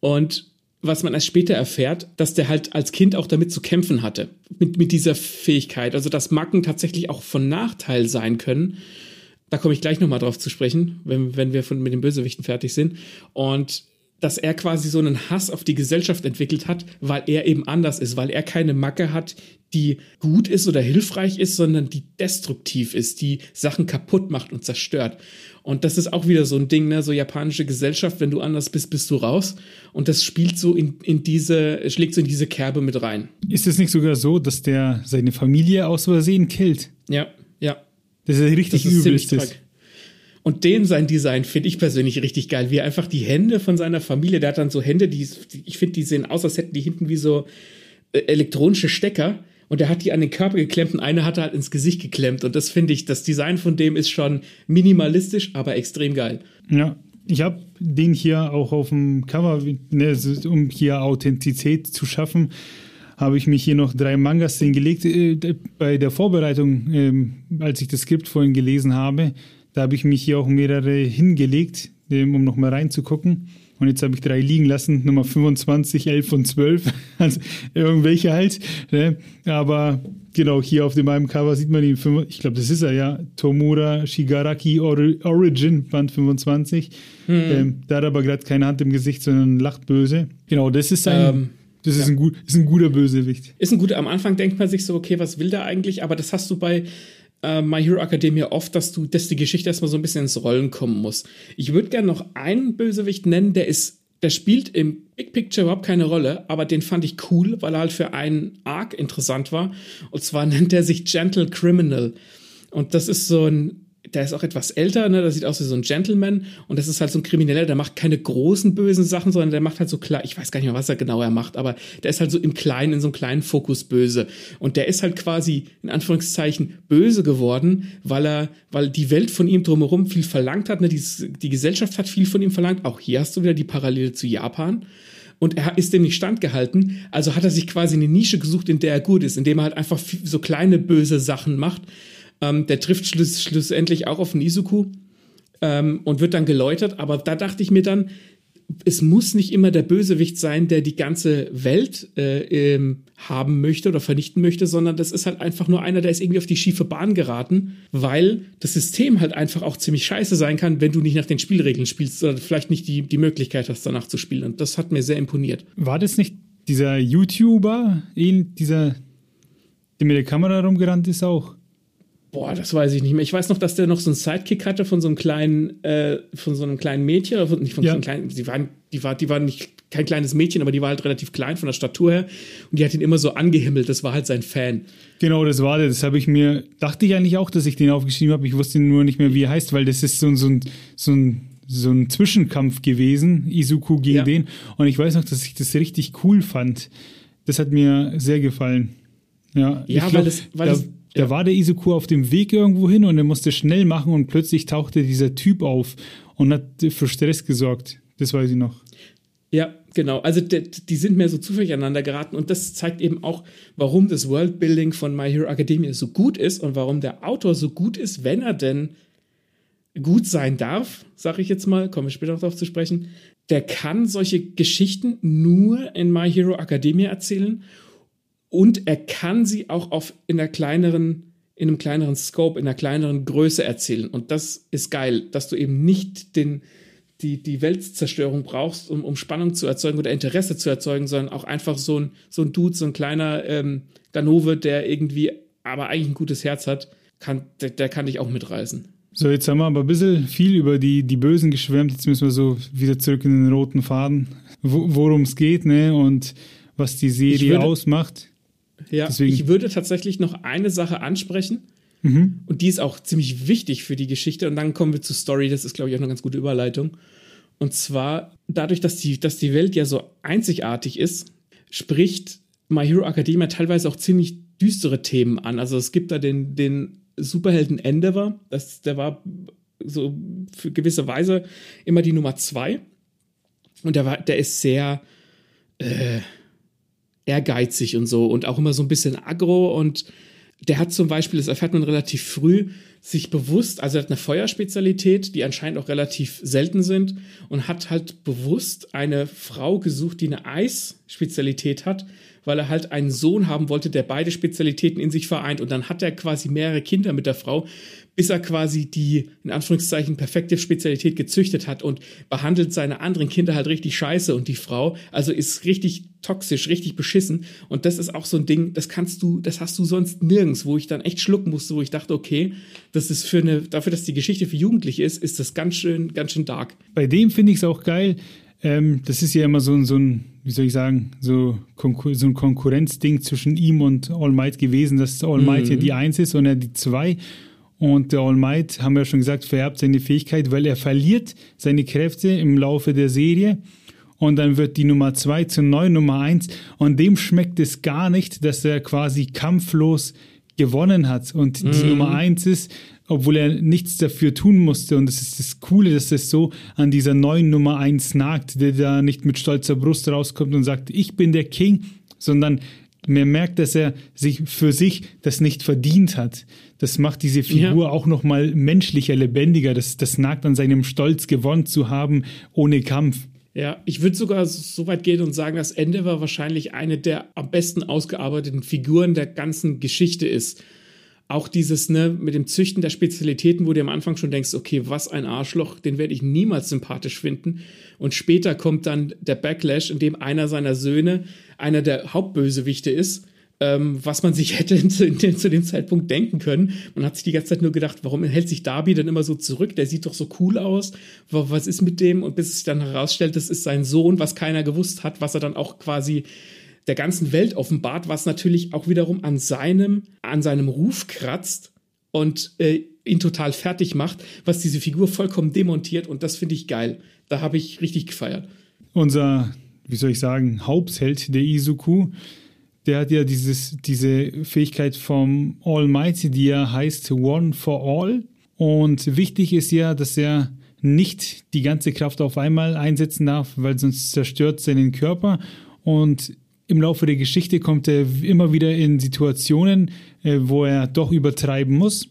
Speaker 1: Und was man erst später erfährt, dass der halt als Kind auch damit zu kämpfen hatte. Mit, mit dieser Fähigkeit. Also, dass Macken tatsächlich auch von Nachteil sein können. Da komme ich gleich nochmal drauf zu sprechen, wenn, wenn wir von, mit den Bösewichten fertig sind. Und dass er quasi so einen Hass auf die Gesellschaft entwickelt hat, weil er eben anders ist, weil er keine Macke hat, die gut ist oder hilfreich ist, sondern die destruktiv ist, die Sachen kaputt macht und zerstört. Und das ist auch wieder so ein Ding, ne, so japanische Gesellschaft, wenn du anders bist, bist du raus. Und das spielt so in, in diese, schlägt so in diese Kerbe mit rein.
Speaker 3: Ist es nicht sogar so, dass der seine Familie aus Versehen killt?
Speaker 1: Ja, ja.
Speaker 3: Das ist richtig das ist übel.
Speaker 1: Und den sein Design finde ich persönlich richtig geil, wie er einfach die Hände von seiner Familie, der hat dann so Hände, die, ich finde, die sehen aus, als hätten die hinten wie so äh, elektronische Stecker und er hat die an den Körper geklemmt und eine hat er halt ins Gesicht geklemmt. Und das finde ich, das Design von dem ist schon minimalistisch, aber extrem geil.
Speaker 3: Ja, ich habe den hier auch auf dem Cover, ne, um hier Authentizität zu schaffen, habe ich mich hier noch drei Mangas hingelegt. Äh, bei der Vorbereitung, ähm, als ich das Skript vorhin gelesen habe, da habe ich mich hier auch mehrere hingelegt, um nochmal reinzugucken. Und jetzt habe ich drei liegen lassen, Nummer 25, 11 und 12. Also irgendwelche halt. Ne? Aber genau, hier auf dem einem Cover sieht man ihn, ich glaube, das ist er ja, Tomura Shigaraki Origin, Band 25. Hm. Ähm, da hat aber gerade keine Hand im Gesicht, sondern lacht böse. Genau, das ist ein. Ähm. Das ist, ja. ein gut, ist ein guter Bösewicht.
Speaker 1: Ist ein guter. Am Anfang denkt man sich so, okay, was will der eigentlich? Aber das hast du bei äh, My Hero Academia oft, dass du, dass die Geschichte erstmal so ein bisschen ins Rollen kommen muss. Ich würde gerne noch einen Bösewicht nennen, der ist, der spielt im Big Picture überhaupt keine Rolle, aber den fand ich cool, weil er halt für einen Arc interessant war. Und zwar nennt er sich Gentle Criminal. Und das ist so ein der ist auch etwas älter, ne? Der sieht aus wie so ein Gentleman und das ist halt so ein Krimineller, der macht keine großen bösen Sachen, sondern der macht halt so klar, ich weiß gar nicht mehr, was er genau er macht, aber der ist halt so im Kleinen, in so einem kleinen Fokus böse. Und der ist halt quasi, in Anführungszeichen, böse geworden, weil er, weil die Welt von ihm drumherum viel verlangt hat, ne? Die, die Gesellschaft hat viel von ihm verlangt. Auch hier hast du wieder die Parallele zu Japan und er ist dem nicht standgehalten. Also hat er sich quasi eine Nische gesucht, in der er gut ist, indem er halt einfach so kleine böse Sachen macht ähm, der trifft schluss, schlussendlich auch auf Nizuku ähm, und wird dann geläutert. Aber da dachte ich mir dann, es muss nicht immer der Bösewicht sein, der die ganze Welt äh, ähm, haben möchte oder vernichten möchte, sondern das ist halt einfach nur einer, der ist irgendwie auf die schiefe Bahn geraten, weil das System halt einfach auch ziemlich scheiße sein kann, wenn du nicht nach den Spielregeln spielst oder vielleicht nicht die, die Möglichkeit hast, danach zu spielen. Und das hat mir sehr imponiert.
Speaker 3: War das nicht dieser YouTuber, dieser, der mit der Kamera rumgerannt ist auch?
Speaker 1: Boah, das weiß ich nicht mehr. Ich weiß noch, dass der noch so einen Sidekick hatte von so einem kleinen, äh, von so einem kleinen Mädchen, oder von, nicht von ja. so einem kleinen, die waren, die war, die war nicht kein kleines Mädchen, aber die war halt relativ klein von der Statur her und die hat ihn immer so angehimmelt. Das war halt sein Fan.
Speaker 3: Genau, das war der. Das habe ich mir, dachte ich eigentlich auch, dass ich den aufgeschrieben habe. Ich wusste nur nicht mehr, wie er heißt, weil das ist so, so ein, so ein so ein Zwischenkampf gewesen, Izuku gegen ja. den. Und ich weiß noch, dass ich das richtig cool fand. Das hat mir sehr gefallen. Ja,
Speaker 1: ja glaub, weil, es, weil
Speaker 3: da,
Speaker 1: es
Speaker 3: da war der Izuku auf dem Weg irgendwo hin und er musste schnell machen und plötzlich tauchte dieser Typ auf und hat für Stress gesorgt. Das weiß ich noch.
Speaker 1: Ja, genau. Also die, die sind mehr so zufällig aneinander geraten und das zeigt eben auch, warum das Worldbuilding von My Hero Academia so gut ist und warum der Autor so gut ist, wenn er denn gut sein darf, sage ich jetzt mal, komme ich später noch darauf zu sprechen, der kann solche Geschichten nur in My Hero Academia erzählen und er kann sie auch auf in einer kleineren in einem kleineren Scope, in einer kleineren Größe erzählen und das ist geil, dass du eben nicht den die, die Weltzerstörung brauchst, um, um Spannung zu erzeugen oder Interesse zu erzeugen, sondern auch einfach so ein, so ein Dude, so ein kleiner ähm, Ganove, der irgendwie aber eigentlich ein gutes Herz hat, kann, der, der kann dich auch mitreißen.
Speaker 3: So, jetzt haben wir aber ein bisschen viel über die, die Bösen geschwärmt. Jetzt müssen wir so wieder zurück in den roten Faden, worum es geht, ne? Und was die Serie würde, ausmacht.
Speaker 1: Ja, Deswegen. ich würde tatsächlich noch eine Sache ansprechen. Mhm. Und die ist auch ziemlich wichtig für die Geschichte. Und dann kommen wir zur Story. Das ist, glaube ich, auch eine ganz gute Überleitung. Und zwar dadurch, dass die, dass die Welt ja so einzigartig ist, spricht My Hero Academia teilweise auch ziemlich düstere Themen an. Also es gibt da den, den Superhelden Endeavor, das, der war so für gewisse Weise immer die Nummer zwei. Und der war, der ist sehr äh, ehrgeizig und so und auch immer so ein bisschen aggro und der hat zum Beispiel, das erfährt man relativ früh, sich bewusst, also er hat eine Feuerspezialität, die anscheinend auch relativ selten sind und hat halt bewusst eine Frau gesucht, die eine Eisspezialität hat, weil er halt einen Sohn haben wollte, der beide Spezialitäten in sich vereint. Und dann hat er quasi mehrere Kinder mit der Frau, bis er quasi die, in Anführungszeichen, perfekte Spezialität gezüchtet hat und behandelt seine anderen Kinder halt richtig scheiße. Und die Frau, also ist richtig toxisch, richtig beschissen. Und das ist auch so ein Ding, das kannst du, das hast du sonst nirgends, wo ich dann echt schlucken musste, wo ich dachte, okay, das ist für eine, dafür, dass die Geschichte für Jugendliche ist, ist das ganz schön, ganz schön dark.
Speaker 3: Bei dem finde ich es auch geil. Ähm, das ist ja immer so, so ein wie soll ich sagen, so, Konkur so ein Konkurrenzding zwischen ihm und All Might gewesen, dass All Might mhm. ja die Eins ist und er die Zwei. Und der All Might, haben wir ja schon gesagt, vererbt seine Fähigkeit, weil er verliert seine Kräfte im Laufe der Serie. Und dann wird die Nummer zwei zur neuen Nummer eins. Und dem schmeckt es gar nicht, dass er quasi kampflos gewonnen hat. Und die mhm. Nummer eins ist, obwohl er nichts dafür tun musste. Und das ist das Coole, dass es so an dieser neuen Nummer 1 nagt, der da nicht mit stolzer Brust rauskommt und sagt, ich bin der King, sondern man merkt, dass er sich für sich das nicht verdient hat. Das macht diese Figur ja. auch noch mal menschlicher, lebendiger. Das, das nagt an seinem Stolz, gewonnen zu haben ohne Kampf.
Speaker 1: Ja, ich würde sogar so weit gehen und sagen, das Ende war wahrscheinlich eine der am besten ausgearbeiteten Figuren der ganzen Geschichte ist auch dieses, ne, mit dem Züchten der Spezialitäten, wo du am Anfang schon denkst, okay, was ein Arschloch, den werde ich niemals sympathisch finden. Und später kommt dann der Backlash, in dem einer seiner Söhne einer der Hauptbösewichte ist, ähm, was man sich hätte zu, zu, dem Zeitpunkt denken können. Man hat sich die ganze Zeit nur gedacht, warum hält sich Darby denn immer so zurück? Der sieht doch so cool aus. Was ist mit dem? Und bis es sich dann herausstellt, das ist sein Sohn, was keiner gewusst hat, was er dann auch quasi der ganzen Welt offenbart, was natürlich auch wiederum an seinem, an seinem Ruf kratzt und äh, ihn total fertig macht, was diese Figur vollkommen demontiert und das finde ich geil. Da habe ich richtig gefeiert.
Speaker 3: Unser, wie soll ich sagen, Hauptheld der Izuku, der hat ja dieses, diese Fähigkeit vom Almighty, die ja heißt One for All. Und wichtig ist ja, dass er nicht die ganze Kraft auf einmal einsetzen darf, weil sonst zerstört seinen Körper. Und im Laufe der Geschichte kommt er immer wieder in Situationen, äh, wo er doch übertreiben muss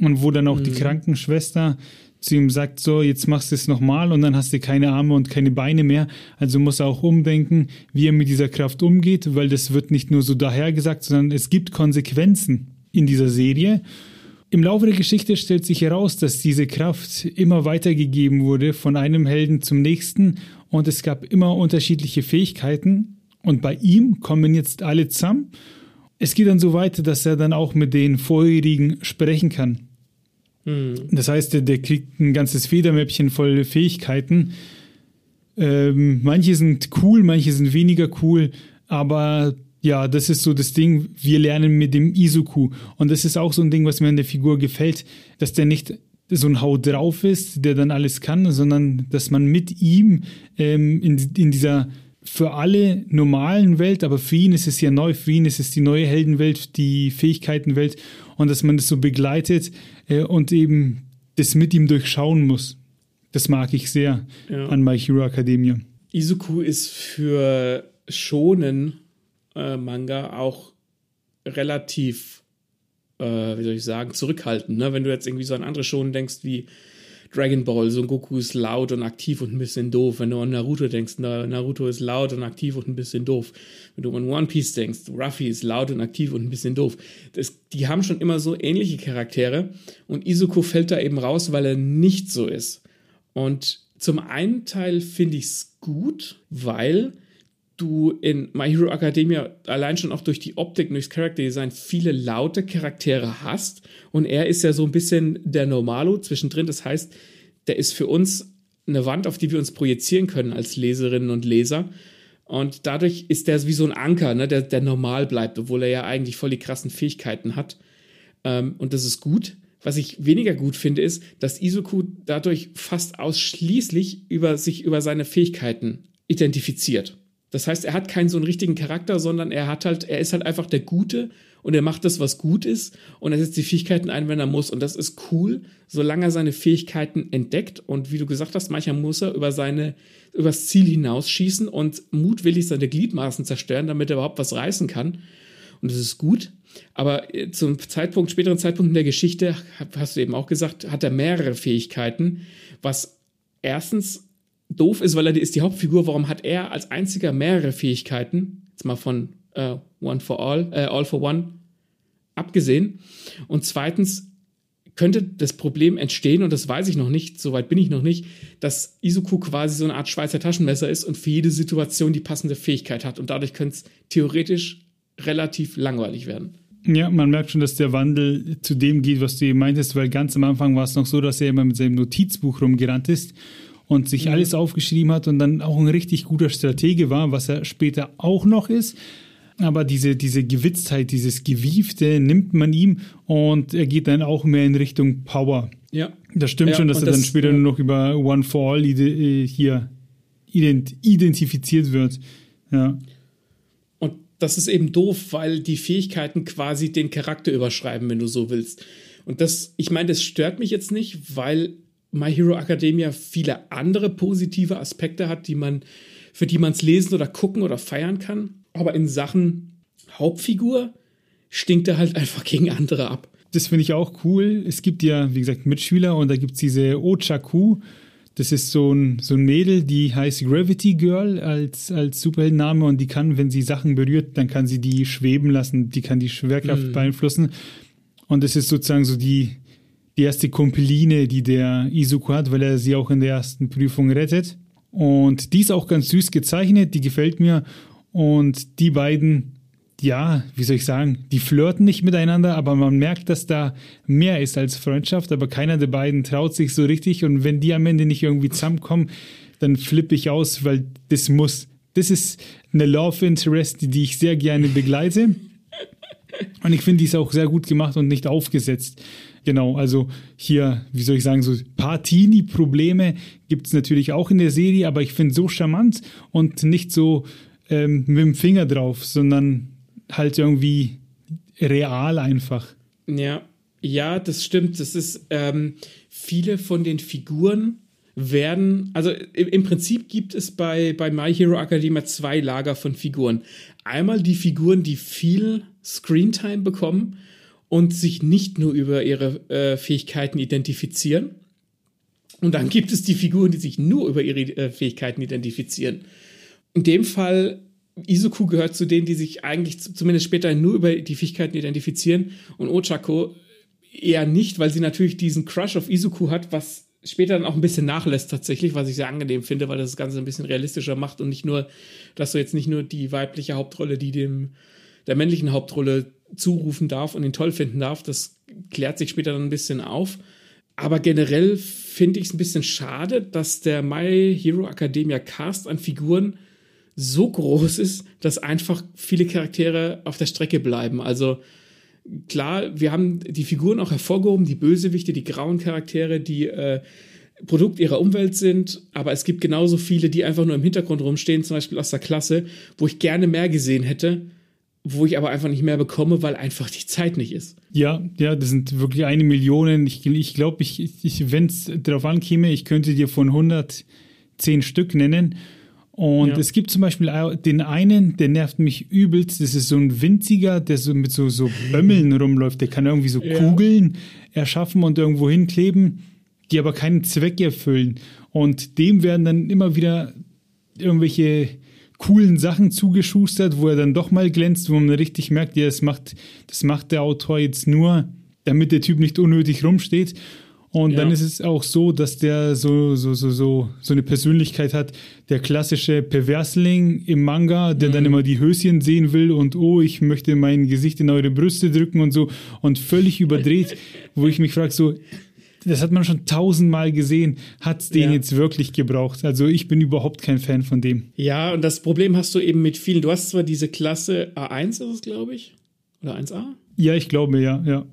Speaker 3: und wo dann auch mhm. die Krankenschwester zu ihm sagt, so, jetzt machst du es nochmal und dann hast du keine Arme und keine Beine mehr. Also muss er auch umdenken, wie er mit dieser Kraft umgeht, weil das wird nicht nur so dahergesagt, sondern es gibt Konsequenzen in dieser Serie. Im Laufe der Geschichte stellt sich heraus, dass diese Kraft immer weitergegeben wurde von einem Helden zum nächsten und es gab immer unterschiedliche Fähigkeiten und bei ihm kommen jetzt alle zusammen. Es geht dann so weiter, dass er dann auch mit den vorherigen sprechen kann. Mhm. Das heißt, der, kriegt ein ganzes Federmäppchen voll Fähigkeiten. Ähm, manche sind cool, manche sind weniger cool, aber ja, das ist so das Ding, wir lernen mit dem Izuku. Und das ist auch so ein Ding, was mir an der Figur gefällt, dass der nicht so ein Haut drauf ist, der dann alles kann, sondern dass man mit ihm ähm, in, in dieser für alle normalen Welt, aber für ihn ist es ja neu, für ihn ist es die neue Heldenwelt, die Fähigkeitenwelt und dass man das so begleitet und eben das mit ihm durchschauen muss. Das mag ich sehr ja. an My Hero Academia.
Speaker 1: Izuku ist für schonen äh, Manga auch relativ, äh, wie soll ich sagen, zurückhaltend. Ne? Wenn du jetzt irgendwie so an andere Schonen denkst, wie Dragon Ball, Son Goku ist laut und aktiv und ein bisschen doof. Wenn du an Naruto denkst, Naruto ist laut und aktiv und ein bisschen doof. Wenn du an One Piece denkst, Ruffy ist laut und aktiv und ein bisschen doof. Das, die haben schon immer so ähnliche Charaktere und Izuku fällt da eben raus, weil er nicht so ist. Und zum einen Teil finde ich es gut, weil du in My Hero Academia allein schon auch durch die Optik, durchs Character Design viele laute Charaktere hast. Und er ist ja so ein bisschen der Normalo zwischendrin. Das heißt, der ist für uns eine Wand, auf die wir uns projizieren können als Leserinnen und Leser. Und dadurch ist der wie so ein Anker, ne, der, der normal bleibt, obwohl er ja eigentlich voll die krassen Fähigkeiten hat. Ähm, und das ist gut. Was ich weniger gut finde, ist, dass Isoku dadurch fast ausschließlich über sich über seine Fähigkeiten identifiziert. Das heißt, er hat keinen so einen richtigen Charakter, sondern er hat halt, er ist halt einfach der Gute und er macht das, was gut ist und er setzt die Fähigkeiten ein, wenn er muss. Und das ist cool, solange er seine Fähigkeiten entdeckt. Und wie du gesagt hast, manchmal muss er über seine, übers Ziel hinausschießen und mutwillig seine Gliedmaßen zerstören, damit er überhaupt was reißen kann. Und das ist gut. Aber äh, zum Zeitpunkt, späteren Zeitpunkt in der Geschichte, hast du eben auch gesagt, hat er mehrere Fähigkeiten, was erstens doof ist, weil er ist die Hauptfigur. Warum hat er als einziger mehrere Fähigkeiten? Jetzt mal von äh, One for All, äh, All for One abgesehen. Und zweitens könnte das Problem entstehen, und das weiß ich noch nicht, soweit bin ich noch nicht, dass Izuku quasi so eine Art Schweizer Taschenmesser ist und für jede Situation die passende Fähigkeit hat. Und dadurch könnte es theoretisch relativ langweilig werden.
Speaker 3: Ja, man merkt schon, dass der Wandel zu dem geht, was du eben meintest, weil ganz am Anfang war es noch so, dass er immer mit seinem Notizbuch rumgerannt ist und sich mhm. alles aufgeschrieben hat und dann auch ein richtig guter Stratege war, was er später auch noch ist. Aber diese, diese Gewitztheit, dieses Gewiefte nimmt man ihm und er geht dann auch mehr in Richtung Power.
Speaker 1: Ja.
Speaker 3: Das stimmt ja, schon, dass er das, dann später ja. nur noch über One for All äh, hier identifiziert wird. Ja.
Speaker 1: Und das ist eben doof, weil die Fähigkeiten quasi den Charakter überschreiben, wenn du so willst. Und das, ich meine, das stört mich jetzt nicht, weil My Hero Academia viele andere positive Aspekte hat, die man, für die man es lesen oder gucken oder feiern kann. Aber in Sachen Hauptfigur stinkt er halt einfach gegen andere ab.
Speaker 3: Das finde ich auch cool. Es gibt ja, wie gesagt, Mitschüler und da gibt es diese Ochaku. Das ist so ein, so ein Mädel, die heißt Gravity Girl als, als Superheldenname und die kann, wenn sie Sachen berührt, dann kann sie die schweben lassen, die kann die Schwerkraft mm. beeinflussen. Und das ist sozusagen so die, die erste Kompiline, die der Izuku hat, weil er sie auch in der ersten Prüfung rettet. Und die ist auch ganz süß gezeichnet, die gefällt mir. Und die beiden, ja, wie soll ich sagen, die flirten nicht miteinander, aber man merkt, dass da mehr ist als Freundschaft, aber keiner der beiden traut sich so richtig. Und wenn die am Ende nicht irgendwie zusammenkommen, dann flippe ich aus, weil das muss. Das ist eine Love Interest, die ich sehr gerne begleite. Und ich finde, die ist auch sehr gut gemacht und nicht aufgesetzt. Genau, also hier, wie soll ich sagen, so Partini-Probleme gibt es natürlich auch in der Serie, aber ich finde so charmant und nicht so ähm, mit dem Finger drauf, sondern halt irgendwie real einfach.
Speaker 1: Ja, ja, das stimmt. Das ist ähm, viele von den Figuren werden, also im Prinzip gibt es bei, bei My Hero Academia zwei Lager von Figuren. Einmal die Figuren, die viel Screentime bekommen und sich nicht nur über ihre äh, Fähigkeiten identifizieren. Und dann gibt es die Figuren, die sich nur über ihre äh, Fähigkeiten identifizieren. In dem Fall, Izuku gehört zu denen, die sich eigentlich zumindest später nur über die Fähigkeiten identifizieren und Ochako eher nicht, weil sie natürlich diesen Crush auf Izuku hat, was später dann auch ein bisschen nachlässt tatsächlich, was ich sehr angenehm finde, weil das das Ganze ein bisschen realistischer macht und nicht nur, dass du jetzt nicht nur die weibliche Hauptrolle, die dem der männlichen Hauptrolle zurufen darf und ihn toll finden darf. Das klärt sich später dann ein bisschen auf. Aber generell finde ich es ein bisschen schade, dass der My Hero Academia Cast an Figuren so groß ist, dass einfach viele Charaktere auf der Strecke bleiben. Also klar, wir haben die Figuren auch hervorgehoben, die Bösewichte, die grauen Charaktere, die äh, Produkt ihrer Umwelt sind, aber es gibt genauso viele, die einfach nur im Hintergrund rumstehen, zum Beispiel aus der Klasse, wo ich gerne mehr gesehen hätte wo ich aber einfach nicht mehr bekomme, weil einfach die Zeit nicht ist.
Speaker 3: Ja, ja, das sind wirklich eine Million. Ich glaube, ich, glaub, ich, ich wenn es darauf ankäme, ich könnte dir von 110 Stück nennen. Und ja. es gibt zum Beispiel den einen, der nervt mich übelst. Das ist so ein winziger, der so mit so, so Bömmeln rumläuft. Der kann irgendwie so ja. Kugeln erschaffen und irgendwo hinkleben. die aber keinen Zweck erfüllen. Und dem werden dann immer wieder irgendwelche coolen Sachen zugeschustert, wo er dann doch mal glänzt, wo man richtig merkt, ja, das macht, das macht der Autor jetzt nur, damit der Typ nicht unnötig rumsteht. Und ja. dann ist es auch so, dass der so, so, so, so, so eine Persönlichkeit hat, der klassische Perversling im Manga, der mhm. dann immer die Höschen sehen will und oh, ich möchte mein Gesicht in eure Brüste drücken und so und völlig überdreht, wo ich mich frage, so, das hat man schon tausendmal gesehen, hat es den ja. jetzt wirklich gebraucht? Also ich bin überhaupt kein Fan von dem.
Speaker 1: Ja, und das Problem hast du eben mit vielen. Du hast zwar diese Klasse A1 ist es, glaube ich, oder 1A?
Speaker 3: Ja, ich glaube, ja, ja.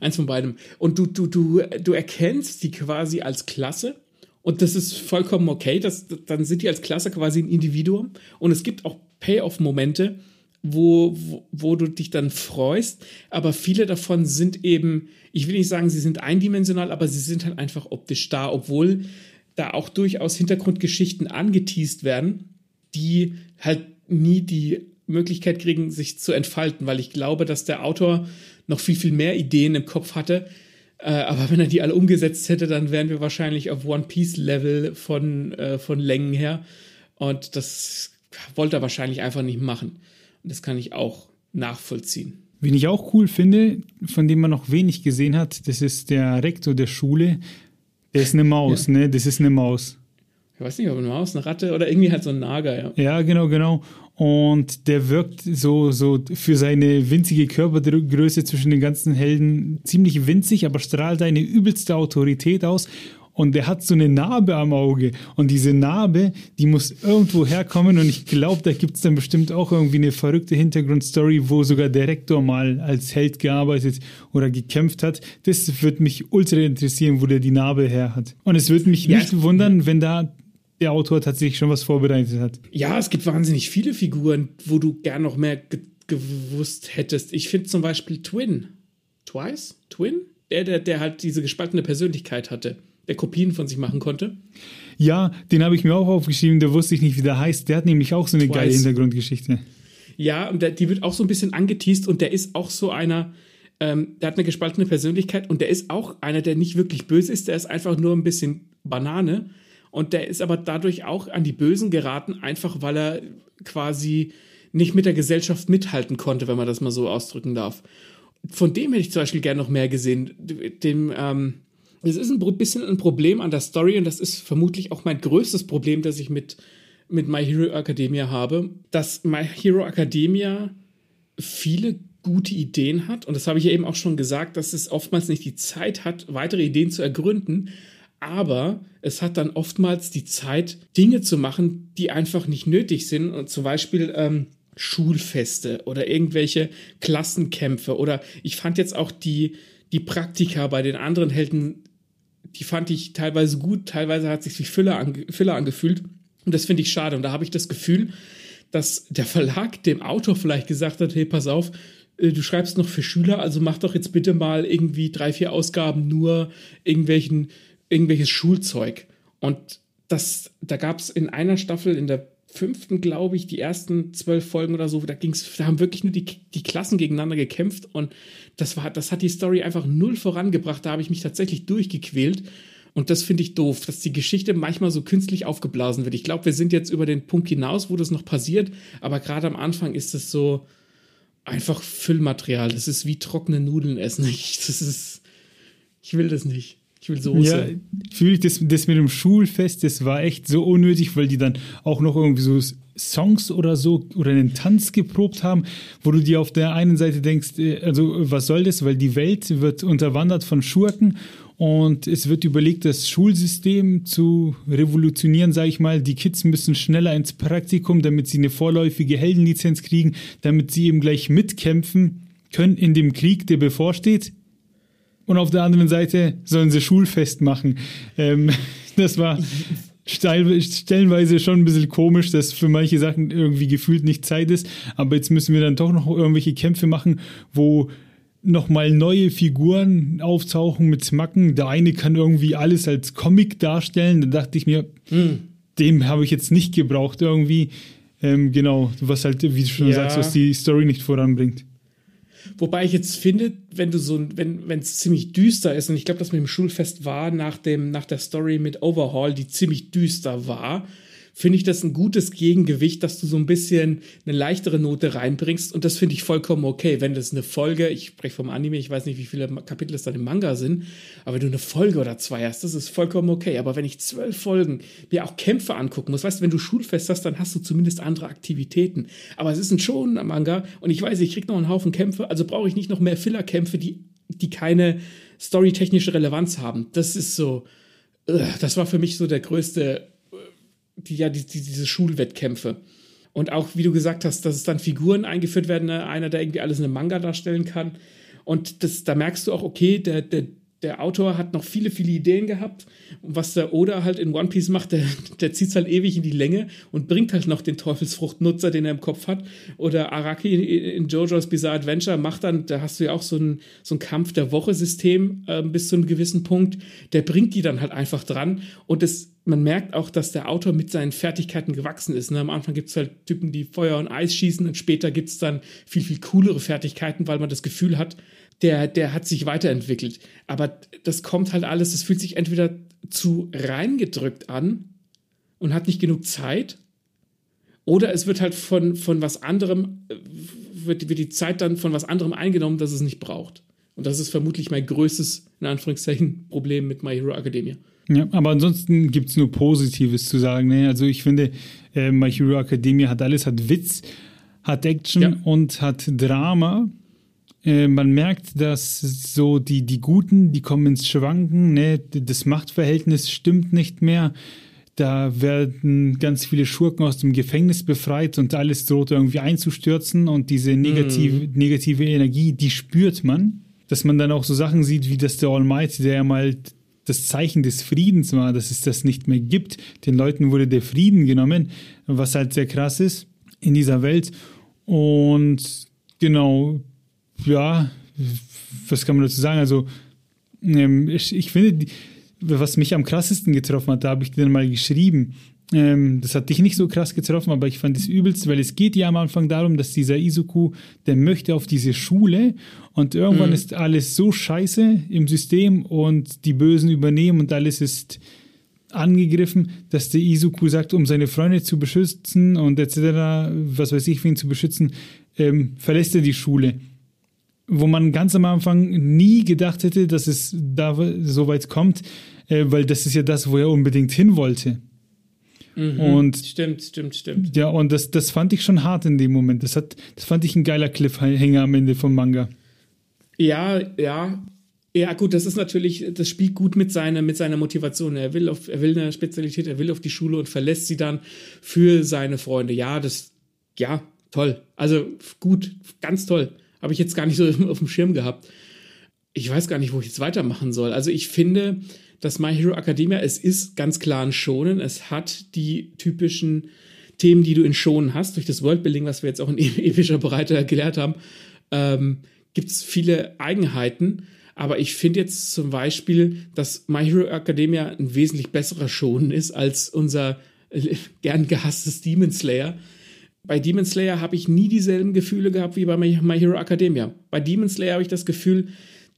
Speaker 1: Eins von beidem. Und du, du, du, du erkennst die quasi als Klasse. Und das ist vollkommen okay. Das, dann sind die als Klasse quasi ein Individuum. Und es gibt auch Payoff-Momente, wo, wo, wo du dich dann freust. Aber viele davon sind eben, ich will nicht sagen, sie sind eindimensional, aber sie sind halt einfach optisch da, obwohl da auch durchaus Hintergrundgeschichten angeteased werden, die halt nie die Möglichkeit kriegen, sich zu entfalten, weil ich glaube, dass der Autor noch viel, viel mehr Ideen im Kopf hatte. Äh, aber wenn er die alle umgesetzt hätte, dann wären wir wahrscheinlich auf One Piece-Level von, äh, von Längen her. Und das wollte er wahrscheinlich einfach nicht machen. Und das kann ich auch nachvollziehen.
Speaker 3: Wen ich auch cool finde, von dem man noch wenig gesehen hat, das ist der Rektor der Schule. Der ist eine Maus, ja. ne? Das ist eine Maus.
Speaker 1: Ich weiß nicht, ob eine Maus, eine Ratte oder irgendwie halt so ein Nager, ja.
Speaker 3: Ja, genau, genau. Und der wirkt so, so für seine winzige Körpergröße zwischen den ganzen Helden ziemlich winzig, aber strahlt eine übelste Autorität aus. Und der hat so eine Narbe am Auge. Und diese Narbe, die muss irgendwo herkommen. Und ich glaube, da gibt es dann bestimmt auch irgendwie eine verrückte Hintergrundstory, wo sogar der Rektor mal als Held gearbeitet oder gekämpft hat. Das würde mich ultra interessieren, wo der die Narbe her hat. Und es würde mich ja, nicht wundern, wenn da der Autor tatsächlich schon was vorbereitet hat.
Speaker 1: Ja, es gibt wahnsinnig viele Figuren, wo du gern noch mehr ge gewusst hättest. Ich finde zum Beispiel Twin. Twice? Twin? Der, der, der halt diese gespaltene Persönlichkeit hatte, der Kopien von sich machen konnte.
Speaker 3: Ja, den habe ich mir auch aufgeschrieben, der wusste ich nicht, wie der heißt. Der hat nämlich auch so eine Twice. geile Hintergrundgeschichte.
Speaker 1: Ja, und der, die wird auch so ein bisschen angeteased und der ist auch so einer, ähm, der hat eine gespaltene Persönlichkeit und der ist auch einer, der nicht wirklich böse ist, der ist einfach nur ein bisschen Banane und der ist aber dadurch auch an die Bösen geraten, einfach weil er quasi nicht mit der Gesellschaft mithalten konnte, wenn man das mal so ausdrücken darf. Von dem hätte ich zum Beispiel gerne noch mehr gesehen. Dem, ähm, es ist ein bisschen ein Problem an der Story und das ist vermutlich auch mein größtes Problem, das ich mit, mit My Hero Academia habe, dass My Hero Academia viele gute Ideen hat und das habe ich ja eben auch schon gesagt, dass es oftmals nicht die Zeit hat, weitere Ideen zu ergründen, aber es hat dann oftmals die Zeit, Dinge zu machen, die einfach nicht nötig sind. Und zum Beispiel ähm, Schulfeste oder irgendwelche Klassenkämpfe. Oder ich fand jetzt auch die, die Praktika bei den anderen Helden, die fand ich teilweise gut, teilweise hat sich wie Füller, ange Füller angefühlt. Und das finde ich schade. Und da habe ich das Gefühl, dass der Verlag dem Autor vielleicht gesagt hat, hey, pass auf, äh, du schreibst noch für Schüler, also mach doch jetzt bitte mal irgendwie drei, vier Ausgaben nur irgendwelchen irgendwelches Schulzeug. Und das, da gab es in einer Staffel, in der fünften, glaube ich, die ersten zwölf Folgen oder so, da ging's, da haben wirklich nur die, die Klassen gegeneinander gekämpft und das war, das hat die Story einfach null vorangebracht. Da habe ich mich tatsächlich durchgequält. Und das finde ich doof, dass die Geschichte manchmal so künstlich aufgeblasen wird. Ich glaube, wir sind jetzt über den Punkt hinaus, wo das noch passiert, aber gerade am Anfang ist es so einfach Füllmaterial. Das ist wie trockene Nudeln essen. Ich, das ist, ich will das nicht. Ich will Soße. Ja,
Speaker 3: fühle ich das, das mit dem Schulfest, das war echt so unnötig, weil die dann auch noch irgendwie so Songs oder so oder einen Tanz geprobt haben, wo du dir auf der einen Seite denkst, äh, also was soll das, weil die Welt wird unterwandert von Schurken und es wird überlegt, das Schulsystem zu revolutionieren, sage ich mal. Die Kids müssen schneller ins Praktikum, damit sie eine vorläufige Heldenlizenz kriegen, damit sie eben gleich mitkämpfen können in dem Krieg, der bevorsteht und auf der anderen Seite sollen sie Schulfest machen. Ähm, das war stellenweise schon ein bisschen komisch, dass für manche Sachen irgendwie gefühlt nicht Zeit ist. Aber jetzt müssen wir dann doch noch irgendwelche Kämpfe machen, wo nochmal neue Figuren auftauchen mit Smacken. Der eine kann irgendwie alles als Comic darstellen. Da dachte ich mir, mhm. dem habe ich jetzt nicht gebraucht irgendwie. Ähm, genau, was halt, wie du schon ja. sagst, was die Story nicht voranbringt.
Speaker 1: Wobei ich jetzt finde, wenn du so, wenn wenn es ziemlich düster ist und ich glaube, dass mit dem Schulfest war nach dem nach der Story mit Overhaul, die ziemlich düster war, finde ich das ein gutes Gegengewicht, dass du so ein bisschen eine leichtere Note reinbringst. Und das finde ich vollkommen okay. Wenn das eine Folge, ich spreche vom Anime, ich weiß nicht, wie viele Kapitel es dann im Manga sind, aber wenn du eine Folge oder zwei hast, das ist vollkommen okay. Aber wenn ich zwölf Folgen mir auch Kämpfe angucken muss, weißt du, wenn du Schulfest hast, dann hast du zumindest andere Aktivitäten. Aber es ist ein schon Manga und ich weiß, ich krieg noch einen Haufen Kämpfe, also brauche ich nicht noch mehr Fillerkämpfe, die, die keine storytechnische Relevanz haben. Das ist so, das war für mich so der größte die, ja, die, die, diese Schulwettkämpfe. Und auch, wie du gesagt hast, dass es dann Figuren eingeführt werden, ne? einer, der irgendwie alles in einem Manga darstellen kann. Und das, da merkst du auch, okay, der, der, der Autor hat noch viele, viele Ideen gehabt. Und was der Oda halt in One Piece macht, der, der zieht es halt ewig in die Länge und bringt halt noch den Teufelsfruchtnutzer, den er im Kopf hat. Oder Araki in JoJo's Bizarre Adventure macht dann, da hast du ja auch so ein, so ein Kampf der Woche-System äh, bis zu einem gewissen Punkt. Der bringt die dann halt einfach dran. Und das, man merkt auch, dass der Autor mit seinen Fertigkeiten gewachsen ist. Ne? Am Anfang gibt es halt Typen, die Feuer und Eis schießen und später gibt es dann viel, viel coolere Fertigkeiten, weil man das Gefühl hat, der, der hat sich weiterentwickelt. Aber das kommt halt alles, das fühlt sich entweder zu reingedrückt an und hat nicht genug Zeit, oder es wird halt von, von was anderem, äh, wird, wird die Zeit dann von was anderem eingenommen, das es nicht braucht. Und das ist vermutlich mein größtes, in Anführungszeichen, Problem mit My Hero Academia.
Speaker 3: Ja, aber ansonsten gibt es nur Positives zu sagen. Ne? Also ich finde, äh, My Hero Academia hat alles, hat Witz, hat Action ja. und hat Drama. Äh, man merkt, dass so die, die Guten, die kommen ins Schwanken, ne? das Machtverhältnis stimmt nicht mehr. Da werden ganz viele Schurken aus dem Gefängnis befreit und alles droht irgendwie einzustürzen und diese negative, mm. negative Energie, die spürt man. Dass man dann auch so Sachen sieht, wie das der Almighty, der ja mal das Zeichen des Friedens war, dass es das nicht mehr gibt. Den Leuten wurde der Frieden genommen, was halt sehr krass ist in dieser Welt. Und genau, ja, was kann man dazu sagen? Also, ähm, ich, ich, finde, was mich am krassesten getroffen hat, da habe ich dir mal geschrieben. Ähm, das hat dich nicht so krass getroffen, aber ich fand es übelst, weil es geht ja am Anfang darum, dass dieser Izuku, der möchte auf diese Schule und irgendwann mhm. ist alles so scheiße im System und die Bösen übernehmen und alles ist angegriffen, dass der Izuku sagt, um seine Freunde zu beschützen und etc., was weiß ich, ihn zu beschützen, ähm, verlässt er die Schule wo man ganz am Anfang nie gedacht hätte, dass es da so weit kommt, äh, weil das ist ja das, wo er unbedingt hin wollte.
Speaker 1: Mhm, und stimmt, stimmt, stimmt.
Speaker 3: Ja, und das, das fand ich schon hart in dem Moment. Das, hat, das fand ich ein geiler Cliffhanger am Ende vom Manga.
Speaker 1: Ja, ja. Ja, gut, das ist natürlich, das spielt gut mit seiner, mit seiner Motivation. Er will, auf, er will eine Spezialität, er will auf die Schule und verlässt sie dann für seine Freunde. Ja, das, ja, toll. Also gut, ganz toll. Habe ich jetzt gar nicht so auf dem Schirm gehabt. Ich weiß gar nicht, wo ich jetzt weitermachen soll. Also ich finde, dass My Hero Academia, es ist ganz klar ein Schonen. Es hat die typischen Themen, die du in Schonen hast, durch das Worldbuilding, was wir jetzt auch in epischer Breite gelehrt haben, ähm, gibt es viele Eigenheiten. Aber ich finde jetzt zum Beispiel, dass My Hero Academia ein wesentlich besserer Schonen ist als unser gern gehasstes Demon Slayer bei Demon Slayer habe ich nie dieselben Gefühle gehabt wie bei My Hero Academia. Bei Demon Slayer habe ich das Gefühl,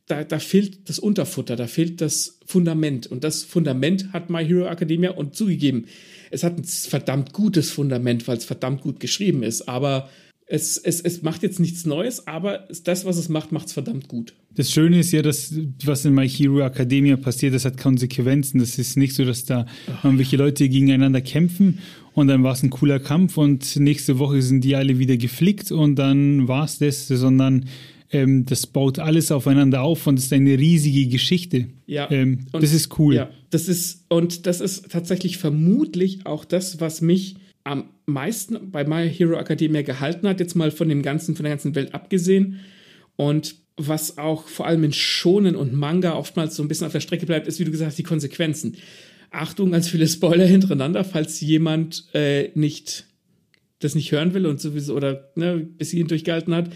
Speaker 1: da, da fehlt das Unterfutter, da fehlt das Fundament. Und das Fundament hat My Hero Academia und zugegeben, es hat ein verdammt gutes Fundament, weil es verdammt gut geschrieben ist. Aber es, es, es macht jetzt nichts Neues, aber das, was es macht, macht es verdammt gut.
Speaker 3: Das Schöne ist ja, dass was in My Hero Academia passiert, das hat Konsequenzen. Das ist nicht so, dass da irgendwelche Leute gegeneinander kämpfen und dann war es ein cooler Kampf und nächste Woche sind die alle wieder geflickt und dann war es das, sondern ähm, das baut alles aufeinander auf und ist eine riesige Geschichte.
Speaker 1: Ja.
Speaker 3: Ähm, das ist cool. Ja,
Speaker 1: das ist, und das ist tatsächlich vermutlich auch das, was mich am meisten bei My Hero Academia gehalten hat, jetzt mal von dem ganzen, von der ganzen Welt abgesehen. Und was auch vor allem in Shonen und Manga oftmals so ein bisschen auf der Strecke bleibt, ist, wie du gesagt hast, die Konsequenzen. Achtung, ganz viele Spoiler hintereinander, falls jemand äh, nicht das nicht hören will und sowieso oder ne, bis hierhin durchgehalten hat.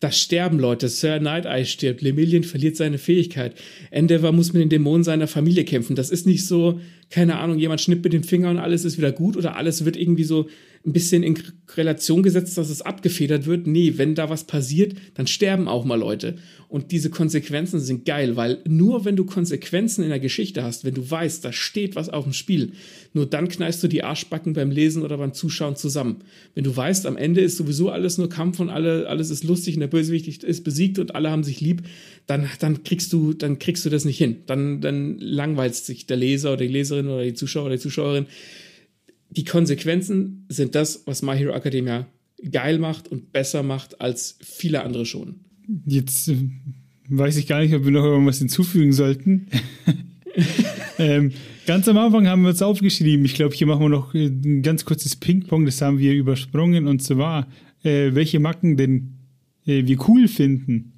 Speaker 1: Da sterben Leute. Sir Night Eye stirbt. Lemillion verliert seine Fähigkeit. Endeavor muss mit den Dämonen seiner Familie kämpfen. Das ist nicht so, keine Ahnung, jemand schnippt mit dem Finger und alles ist wieder gut oder alles wird irgendwie so ein bisschen in Relation gesetzt, dass es abgefedert wird. Nee, wenn da was passiert, dann sterben auch mal Leute. Und diese Konsequenzen sind geil, weil nur wenn du Konsequenzen in der Geschichte hast, wenn du weißt, da steht was auf dem Spiel, nur dann knallst du die Arschbacken beim Lesen oder beim Zuschauen zusammen. Wenn du weißt, am Ende ist sowieso alles nur Kampf und alle, alles ist lustig und der Bösewicht ist besiegt und alle haben sich lieb, dann, dann kriegst du, dann kriegst du das nicht hin. Dann, dann langweilt sich der Leser oder die Leserin oder die Zuschauer oder die Zuschauerin die Konsequenzen sind das, was My Hero Academia geil macht und besser macht als viele andere schon.
Speaker 3: Jetzt äh, weiß ich gar nicht, ob wir noch irgendwas hinzufügen sollten. ähm, ganz am Anfang haben wir uns aufgeschrieben. Ich glaube, hier machen wir noch äh, ein ganz kurzes Ping-Pong, das haben wir übersprungen. Und zwar, äh, welche Macken denn äh, wir cool finden.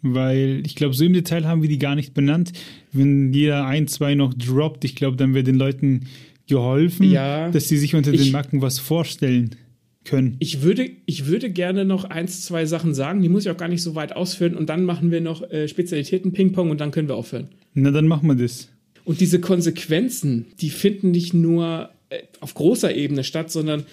Speaker 3: Weil ich glaube, so im Detail haben wir die gar nicht benannt. Wenn jeder ein, zwei noch droppt, ich glaube, dann wird den Leuten geholfen, ja, dass sie sich unter ich, den Macken was vorstellen können.
Speaker 1: Ich würde, ich würde gerne noch eins, zwei Sachen sagen, die muss ich auch gar nicht so weit ausführen und dann machen wir noch äh, Spezialitäten Ping-Pong und dann können wir aufhören.
Speaker 3: Na, dann machen wir das.
Speaker 1: Und diese Konsequenzen, die finden nicht nur äh, auf großer Ebene statt, sondern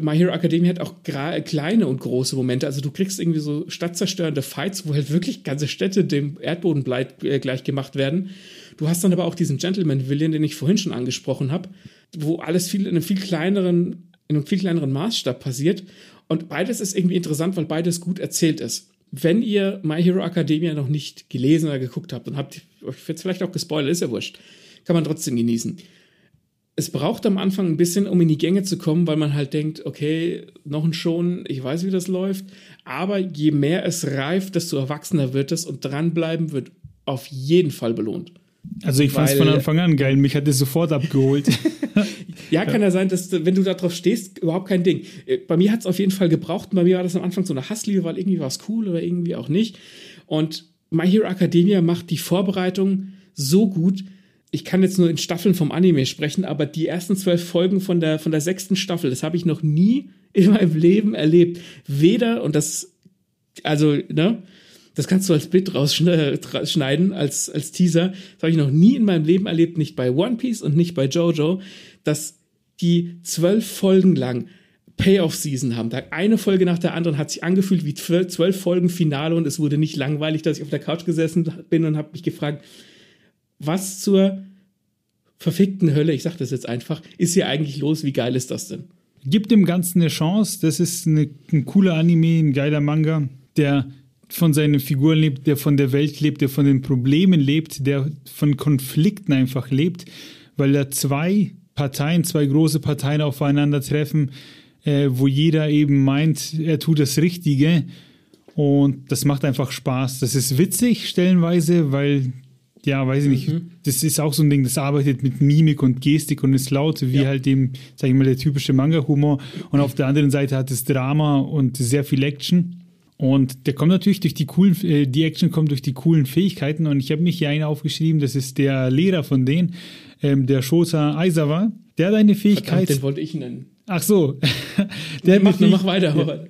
Speaker 1: My Hero Academia hat auch kleine und große Momente. Also du kriegst irgendwie so stadtzerstörende Fights, wo halt wirklich ganze Städte dem Erdboden äh, gleich gemacht werden. Du hast dann aber auch diesen Gentleman Villain, den ich vorhin schon angesprochen habe, wo alles viel in einem viel kleineren, in einem viel kleineren Maßstab passiert. Und beides ist irgendwie interessant, weil beides gut erzählt ist. Wenn ihr My Hero Academia noch nicht gelesen oder geguckt habt und habt euch jetzt vielleicht auch gespoilert, ist ja wurscht, kann man trotzdem genießen. Es braucht am Anfang ein bisschen, um in die Gänge zu kommen, weil man halt denkt, okay, noch ein Schon, ich weiß, wie das läuft. Aber je mehr es reift, desto erwachsener wird es und dranbleiben wird auf jeden Fall belohnt.
Speaker 3: Also ich fand es von Anfang an geil, mich hat es sofort abgeholt.
Speaker 1: ja, kann ja sein, dass wenn du da drauf stehst, überhaupt kein Ding. Äh, bei mir hat es auf jeden Fall gebraucht. Bei mir war das am Anfang so eine Hassliebe, weil irgendwie war es cool oder irgendwie auch nicht. Und My Hero Academia macht die Vorbereitung so gut. Ich kann jetzt nur in Staffeln vom Anime sprechen, aber die ersten zwölf Folgen von der, von der sechsten Staffel, das habe ich noch nie in meinem Leben erlebt. Weder, und das, also, ne, das kannst du als Bild rausschneiden, als, als Teaser. Das habe ich noch nie in meinem Leben erlebt, nicht bei One Piece und nicht bei Jojo, dass die zwölf Folgen lang Payoff-Season haben. Eine Folge nach der anderen hat sich angefühlt wie zwölf Folgen Finale und es wurde nicht langweilig, dass ich auf der Couch gesessen bin und habe mich gefragt, was zur verfickten Hölle, ich sage das jetzt einfach, ist hier eigentlich los? Wie geil ist das denn?
Speaker 3: Gibt dem Ganzen eine Chance. Das ist eine, ein cooler Anime, ein geiler Manga, der von seinen Figuren lebt, der von der Welt lebt, der von den Problemen lebt, der von Konflikten einfach lebt, weil da zwei Parteien, zwei große Parteien aufeinandertreffen, äh, wo jeder eben meint, er tut das Richtige. Und das macht einfach Spaß. Das ist witzig stellenweise, weil, ja, weiß ich nicht, mhm. das ist auch so ein Ding, das arbeitet mit Mimik und Gestik und ist laut, wie ja. halt eben, sag ich mal, der typische Manga-Humor. Und auf der anderen Seite hat es Drama und sehr viel Action. Und der kommt natürlich durch die coolen, äh, die Action kommt durch die coolen Fähigkeiten. Und ich habe mich hier einen aufgeschrieben, das ist der Lehrer von denen, ähm, der Shota Aizawa. Der hat eine Fähigkeit. Verdammt,
Speaker 1: den wollte ich nennen.
Speaker 3: Ach so.
Speaker 1: der mach, mach weiter.
Speaker 3: Der,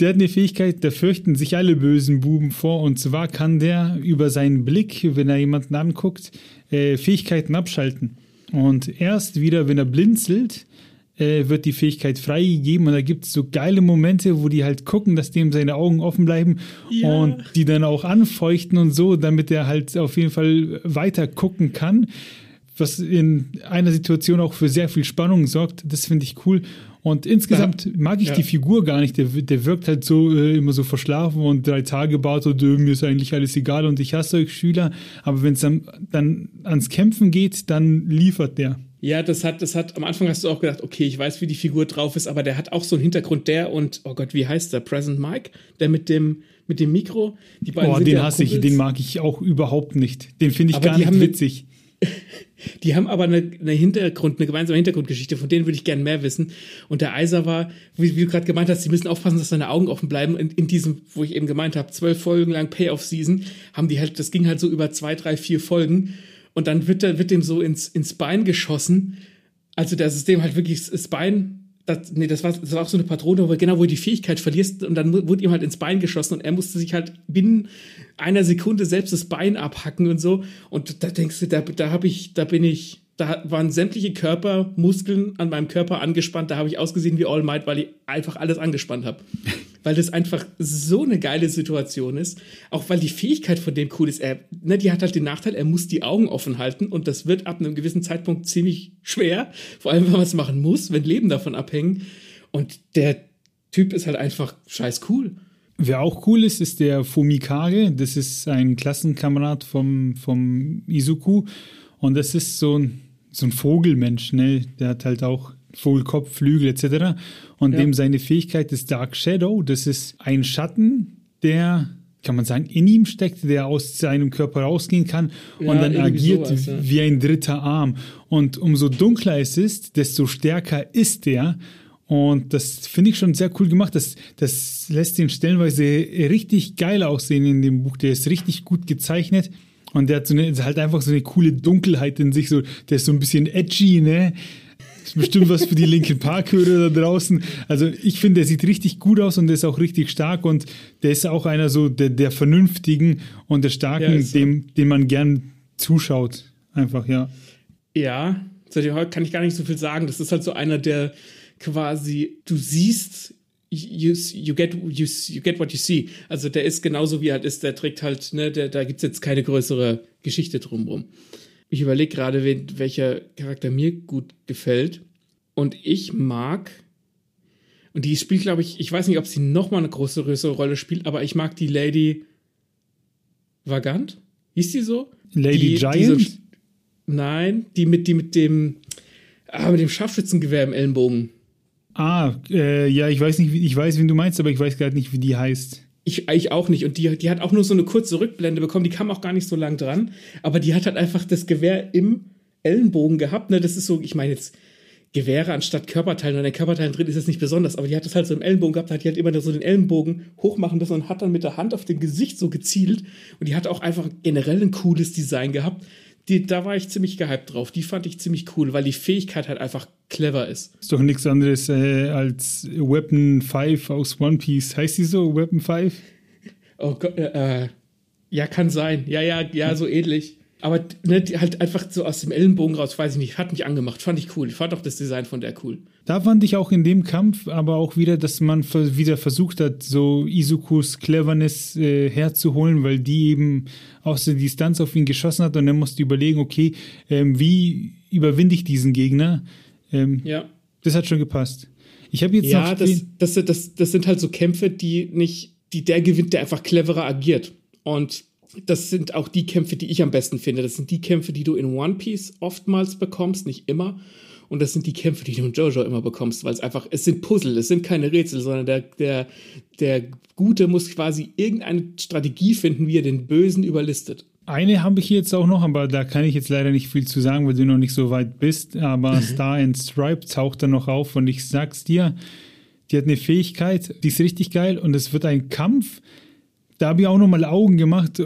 Speaker 3: der, hat eine Fähigkeit, da fürchten sich alle bösen Buben vor. Und zwar kann der über seinen Blick, wenn er jemanden anguckt, äh, Fähigkeiten abschalten. Und erst wieder, wenn er blinzelt, äh, wird die Fähigkeit freigegeben und da gibt es so geile Momente, wo die halt gucken, dass dem seine Augen offen bleiben ja. und die dann auch anfeuchten und so, damit er halt auf jeden Fall weiter gucken kann, was in einer Situation auch für sehr viel Spannung sorgt. Das finde ich cool. Und insgesamt ja. mag ich ja. die Figur gar nicht. Der, der wirkt halt so äh, immer so verschlafen und drei Tage baut und äh, mir ist eigentlich alles egal und ich hasse euch Schüler. Aber wenn es dann, dann ans Kämpfen geht, dann liefert der.
Speaker 1: Ja, das hat, das hat, am Anfang hast du auch gedacht, okay, ich weiß, wie die Figur drauf ist, aber der hat auch so einen Hintergrund, der und, oh Gott, wie heißt der? Present Mike? Der mit dem, mit dem Mikro?
Speaker 3: Die beiden oh, den ja hasse ich, den mag ich auch überhaupt nicht. Den finde ich aber gar nicht witzig.
Speaker 1: die haben aber eine, eine, Hintergrund, eine gemeinsame Hintergrundgeschichte, von denen würde ich gerne mehr wissen. Und der Eiser war, wie, wie du gerade gemeint hast, die müssen aufpassen, dass seine Augen offen bleiben. In, in diesem, wo ich eben gemeint habe, zwölf Folgen lang Payoff-Season, haben die halt, das ging halt so über zwei, drei, vier Folgen. Und dann wird, der, wird dem so ins, ins Bein geschossen. Also das System halt wirklich das Bein, das, nee, das war, das war auch so eine Patrone, wo genau, wo du die Fähigkeit verlierst. Und dann wurde ihm halt ins Bein geschossen. Und er musste sich halt binnen einer Sekunde selbst das Bein abhacken und so. Und da denkst du, da, da habe ich, da bin ich, da waren sämtliche Körpermuskeln an meinem Körper angespannt. Da habe ich ausgesehen wie All Might, weil ich einfach alles angespannt habe. weil das einfach so eine geile Situation ist. Auch weil die Fähigkeit von dem cool ist. Er, ne, die hat halt den Nachteil, er muss die Augen offen halten und das wird ab einem gewissen Zeitpunkt ziemlich schwer. Vor allem, wenn man es machen muss, wenn Leben davon abhängen. Und der Typ ist halt einfach scheiß cool.
Speaker 3: Wer auch cool ist, ist der Fumikage. Das ist ein Klassenkamerad vom, vom Izuku. Und das ist so ein, so ein Vogelmensch, ne? Der hat halt auch Vogelkopf, Flügel etc. Und ja. dem seine Fähigkeit ist Dark Shadow. Das ist ein Schatten, der, kann man sagen, in ihm steckt, der aus seinem Körper rausgehen kann ja, und dann agiert sowas, ja. wie ein dritter Arm. Und umso dunkler es ist, desto stärker ist er. Und das finde ich schon sehr cool gemacht. Das, das lässt ihn stellenweise richtig geil aussehen in dem Buch. Der ist richtig gut gezeichnet. Und der hat so eine, halt einfach so eine coole Dunkelheit in sich, so, der ist so ein bisschen edgy, ne? ist bestimmt was für die Linkin Park-Hörer da draußen. Also ich finde, der sieht richtig gut aus und der ist auch richtig stark und der ist auch einer so der, der Vernünftigen und der Starken, ja, dem, dem man gern zuschaut. Einfach, ja.
Speaker 1: Ja, zu dem kann ich gar nicht so viel sagen. Das ist halt so einer, der quasi, du siehst you, you, get, you, you get what you see. Also der ist genauso wie er halt ist, der trägt halt, ne, der, da gibt's jetzt keine größere Geschichte drumherum. Ich überlege gerade, welcher Charakter mir gut gefällt. Und ich mag, und die spielt, glaube ich, ich weiß nicht, ob sie nochmal eine große, größere Rolle spielt, aber ich mag die Lady Vagant. Hieß die so?
Speaker 3: Lady
Speaker 1: die,
Speaker 3: Giant?
Speaker 1: Die so, nein, die mit, die mit dem, ah, mit dem Scharfschützengewehr im Ellenbogen.
Speaker 3: Ah, äh, ja, ich weiß nicht, ich weiß, wen du meinst, aber ich weiß gerade nicht, wie die heißt.
Speaker 1: Ich, ich auch nicht. Und die, die hat auch nur so eine kurze Rückblende bekommen. Die kam auch gar nicht so lang dran. Aber die hat halt einfach das Gewehr im Ellenbogen gehabt. Ne? Das ist so, ich meine jetzt Gewehre anstatt Körperteilen. Und in den Körperteilen drin ist das nicht besonders. Aber die hat das halt so im Ellenbogen gehabt. Da hat die halt immer so den Ellenbogen hochmachen müssen und hat dann mit der Hand auf dem Gesicht so gezielt. Und die hat auch einfach generell ein cooles Design gehabt die, da war ich ziemlich gehypt drauf. Die fand ich ziemlich cool, weil die Fähigkeit halt einfach clever ist.
Speaker 3: Ist doch nichts anderes äh, als Weapon 5 aus One Piece. Heißt die so, Weapon 5?
Speaker 1: Oh Gott, äh, äh, ja, kann sein. Ja, ja, ja, so ähnlich. Aber ne, halt einfach so aus dem Ellenbogen raus, weiß ich nicht, hat mich angemacht, fand ich cool. Ich fand auch das Design von der cool.
Speaker 3: Da fand ich auch in dem Kampf aber auch wieder, dass man wieder versucht hat, so Izukus Cleverness äh, herzuholen, weil die eben aus der Distanz auf ihn geschossen hat und er musste überlegen, okay, ähm, wie überwinde ich diesen Gegner? Ähm, ja. Das hat schon gepasst. Ich habe jetzt
Speaker 1: ja, noch das, das, das, das sind halt so Kämpfe, die nicht, die der gewinnt, der einfach cleverer agiert. Und das sind auch die Kämpfe, die ich am besten finde. Das sind die Kämpfe, die du in One Piece oftmals bekommst, nicht immer. Und das sind die Kämpfe, die du in Jojo immer bekommst, weil es einfach, es sind Puzzle, es sind keine Rätsel, sondern der, der, der Gute muss quasi irgendeine Strategie finden, wie er den Bösen überlistet.
Speaker 3: Eine habe ich jetzt auch noch, aber da kann ich jetzt leider nicht viel zu sagen, weil du noch nicht so weit bist. Aber mhm. Star and Stripe taucht da noch auf und ich sag's dir, die hat eine Fähigkeit, die ist richtig geil und es wird ein Kampf, da habe ich auch nochmal Augen gemacht.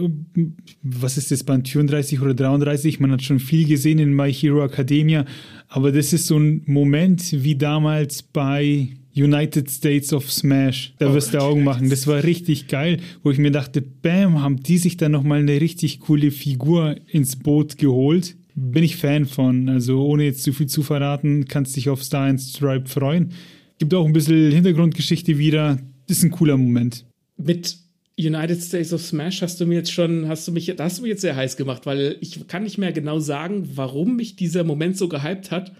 Speaker 3: Was ist das Band 34 oder 33? Man hat schon viel gesehen in My Hero Academia, aber das ist so ein Moment wie damals bei United States of Smash. Da oh wirst du Augen machen. Das war richtig geil, wo ich mir dachte, bam, haben die sich da nochmal eine richtig coole Figur ins Boot geholt. Bin ich Fan von. Also ohne jetzt zu viel zu verraten, kannst dich auf Star and Stripe freuen. Gibt auch ein bisschen Hintergrundgeschichte wieder. Das ist ein cooler Moment.
Speaker 1: Mit United States of Smash hast du mir jetzt schon, hast du mich, da hast du mich jetzt sehr heiß gemacht, weil ich kann nicht mehr genau sagen, warum mich dieser Moment so gehypt hat.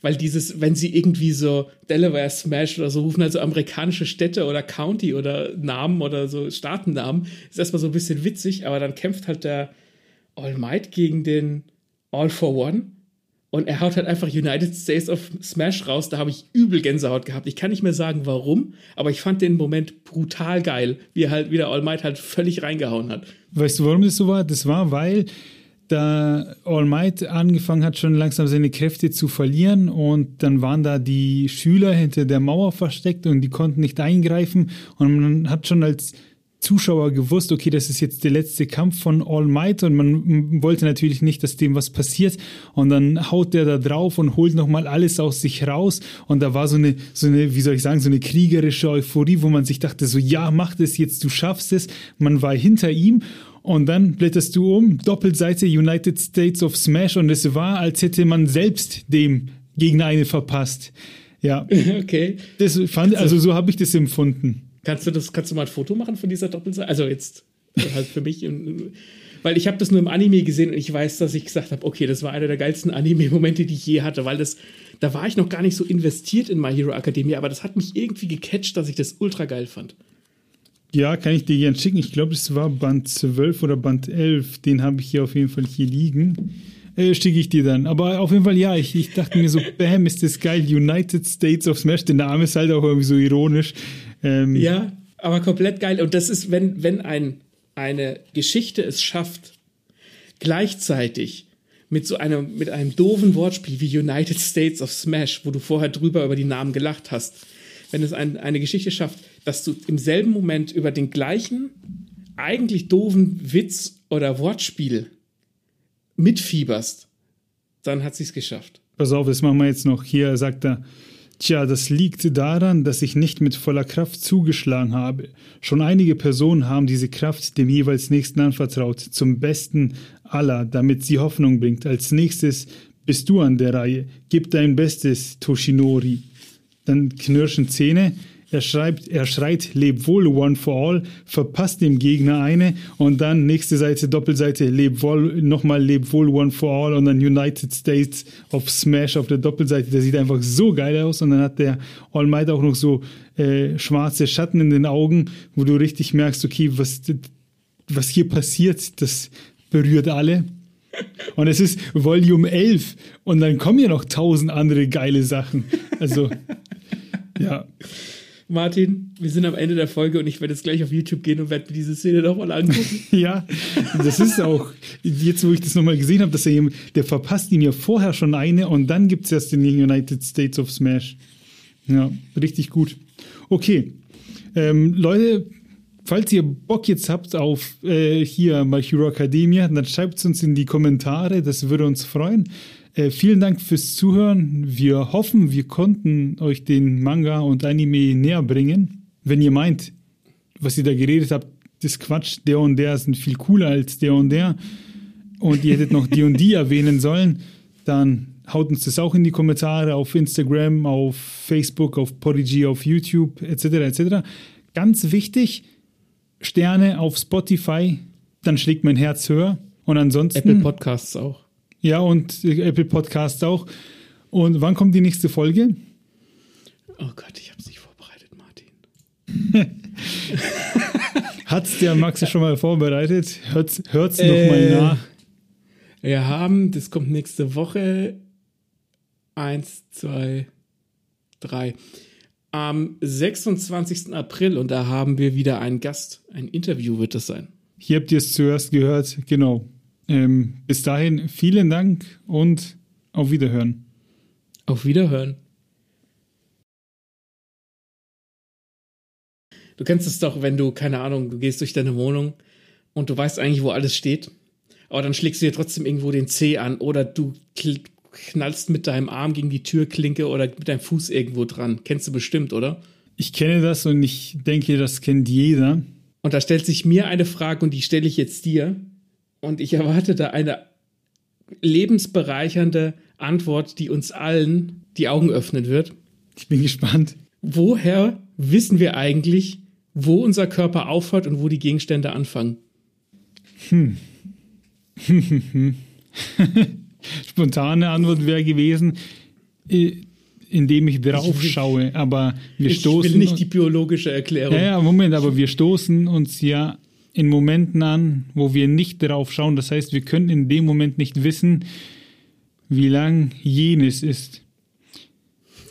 Speaker 1: Weil dieses, wenn sie irgendwie so Delaware Smash oder so rufen, also amerikanische Städte oder County oder Namen oder so Staatennamen, ist erstmal so ein bisschen witzig, aber dann kämpft halt der All Might gegen den All for One und er haut halt einfach United States of Smash raus. Da habe ich übel Gänsehaut gehabt. Ich kann nicht mehr sagen, warum, aber ich fand den Moment brutal geil, wie er halt wieder All Might halt völlig reingehauen hat.
Speaker 3: Weißt du, warum das so war? Das war, weil da All Might angefangen hat, schon langsam seine Kräfte zu verlieren und dann waren da die Schüler hinter der Mauer versteckt und die konnten nicht eingreifen und man hat schon als Zuschauer gewusst, okay, das ist jetzt der letzte Kampf von All Might und man wollte natürlich nicht, dass dem was passiert und dann haut der da drauf und holt nochmal alles aus sich raus und da war so eine, so eine, wie soll ich sagen, so eine kriegerische Euphorie, wo man sich dachte so, ja, mach das jetzt, du schaffst es. Man war hinter ihm Und dann blätterst du um, Doppelseite United States of Smash und es war, als hätte man selbst dem Gegner eine verpasst. Ja.
Speaker 1: Okay.
Speaker 3: Das fand, also so habe ich das empfunden.
Speaker 1: Kannst du das, kannst du mal ein Foto machen von dieser Doppelseite? Also jetzt halt für mich. Weil ich habe das nur im Anime gesehen und ich weiß, dass ich gesagt habe, okay, das war einer der geilsten Anime-Momente, die ich je hatte, weil das, da war ich noch gar nicht so investiert in My Hero Academia, aber das hat mich irgendwie gecatcht, dass ich das ultra geil fand.
Speaker 3: Ja, kann ich dir gerne schicken. Ich glaube, es war Band 12 oder Band 11. Den habe ich hier auf jeden Fall hier liegen. Äh, schicke ich dir dann. Aber auf jeden Fall, ja, ich, ich dachte mir so, bam, ist das geil. United States of Smash. Der Name ist halt auch irgendwie so ironisch.
Speaker 1: Ähm, ja, aber komplett geil. Und das ist, wenn, wenn ein, eine Geschichte es schafft, gleichzeitig mit so einem, mit einem doofen Wortspiel wie United States of Smash, wo du vorher drüber über die Namen gelacht hast, wenn es ein, eine Geschichte schafft, dass du im selben Moment über den gleichen, eigentlich doofen Witz oder Wortspiel mitfieberst, dann hat sie es geschafft.
Speaker 3: Pass auf, das machen wir jetzt noch. Hier sagt er, Tja, das liegt daran, dass ich nicht mit voller Kraft zugeschlagen habe. Schon einige Personen haben diese Kraft dem jeweils Nächsten anvertraut, zum Besten aller, damit sie Hoffnung bringt. Als nächstes bist du an der Reihe. Gib dein Bestes, Toshinori. Dann knirschen Zähne. Er schreibt, er schreit, leb wohl, one for all, verpasst dem Gegner eine und dann nächste Seite, Doppelseite, leb wohl, nochmal leb wohl, one for all und dann United States of Smash auf der Doppelseite. Der sieht einfach so geil aus und dann hat der All Might auch noch so äh, schwarze Schatten in den Augen, wo du richtig merkst, okay, was, was hier passiert, das berührt alle. Und es ist Volume 11 und dann kommen ja noch tausend andere geile Sachen. Also, ja.
Speaker 1: Martin, wir sind am Ende der Folge und ich werde jetzt gleich auf YouTube gehen und werde mir diese Szene nochmal angucken.
Speaker 3: ja, das ist auch, jetzt wo ich das nochmal gesehen habe, dass er ihm, der verpasst ihm ja vorher schon eine und dann gibt es erst den United States of Smash. Ja, richtig gut. Okay, ähm, Leute, falls ihr Bock jetzt habt auf äh, hier My Hero Academia, dann schreibt es uns in die Kommentare, das würde uns freuen. Äh, vielen Dank fürs Zuhören. Wir hoffen, wir konnten euch den Manga und Anime näher bringen. Wenn ihr meint, was ihr da geredet habt, das Quatsch, der und der sind viel cooler als der und der und ihr hättet noch die und die erwähnen sollen, dann haut uns das auch in die Kommentare auf Instagram, auf Facebook, auf Podigy, auf YouTube etc. etc. Ganz wichtig, Sterne auf Spotify, dann schlägt mein Herz höher. Und ansonsten.
Speaker 1: Apple Podcasts auch.
Speaker 3: Ja, und Apple Podcast auch. Und wann kommt die nächste Folge?
Speaker 1: Oh Gott, ich habe es nicht vorbereitet, Martin.
Speaker 3: Hat's der Max schon mal vorbereitet? Hört's, hört's äh, nochmal nach.
Speaker 1: Wir haben, das kommt nächste Woche. Eins, zwei, drei. Am 26. April und da haben wir wieder einen Gast. Ein Interview wird das sein.
Speaker 3: Hier habt ihr es zuerst gehört, genau. Ähm, bis dahin vielen Dank und auf Wiederhören.
Speaker 1: Auf Wiederhören. Du kennst es doch, wenn du, keine Ahnung, du gehst durch deine Wohnung und du weißt eigentlich, wo alles steht, aber dann schlägst du dir trotzdem irgendwo den Zeh an oder du knallst mit deinem Arm gegen die Türklinke oder mit deinem Fuß irgendwo dran. Kennst du bestimmt, oder?
Speaker 3: Ich kenne das und ich denke, das kennt jeder.
Speaker 1: Und da stellt sich mir eine Frage und die stelle ich jetzt dir. Und ich erwarte da eine lebensbereichernde Antwort, die uns allen die Augen öffnen wird.
Speaker 3: Ich bin gespannt.
Speaker 1: Woher wissen wir eigentlich, wo unser Körper aufhört und wo die Gegenstände anfangen? Hm.
Speaker 3: Spontane Antwort wäre gewesen, äh, indem ich drauf schaue, aber wir
Speaker 1: ich
Speaker 3: stoßen.
Speaker 1: Ich will nicht die biologische Erklärung.
Speaker 3: Ja, ja, Moment, aber wir stoßen uns ja in Momenten an, wo wir nicht darauf schauen. Das heißt, wir können in dem Moment nicht wissen, wie lang jenes ist.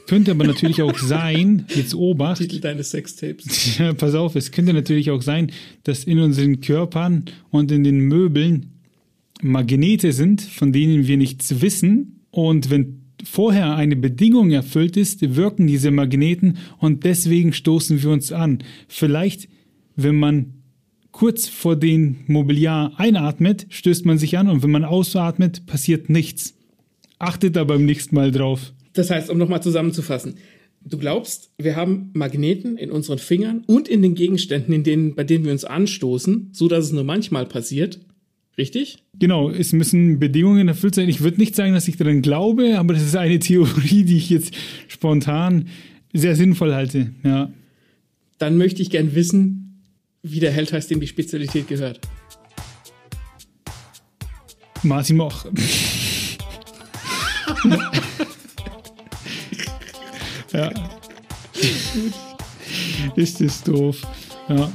Speaker 3: Könnte aber natürlich auch sein, jetzt Obacht.
Speaker 1: Titel deines Sextapes.
Speaker 3: Ja, pass auf, es könnte natürlich auch sein, dass in unseren Körpern und in den Möbeln Magnete sind, von denen wir nichts wissen. Und wenn vorher eine Bedingung erfüllt ist, wirken diese Magneten und deswegen stoßen wir uns an. Vielleicht, wenn man kurz vor dem Mobiliar einatmet, stößt man sich an und wenn man ausatmet, passiert nichts. Achtet da beim nächsten Mal drauf.
Speaker 1: Das heißt, um nochmal zusammenzufassen, Du glaubst, wir haben Magneten in unseren Fingern und in den Gegenständen, in denen, bei denen wir uns anstoßen, so dass es nur manchmal passiert. Richtig?
Speaker 3: Genau, es müssen Bedingungen erfüllt sein. Ich würde nicht sagen, dass ich daran glaube, aber das ist eine Theorie, die ich jetzt spontan sehr sinnvoll halte. Ja.
Speaker 1: Dann möchte ich gern wissen, wie der Held heißt, dem die Spezialität gehört.
Speaker 3: Martin Moch. ja. Ist das doof. Ja.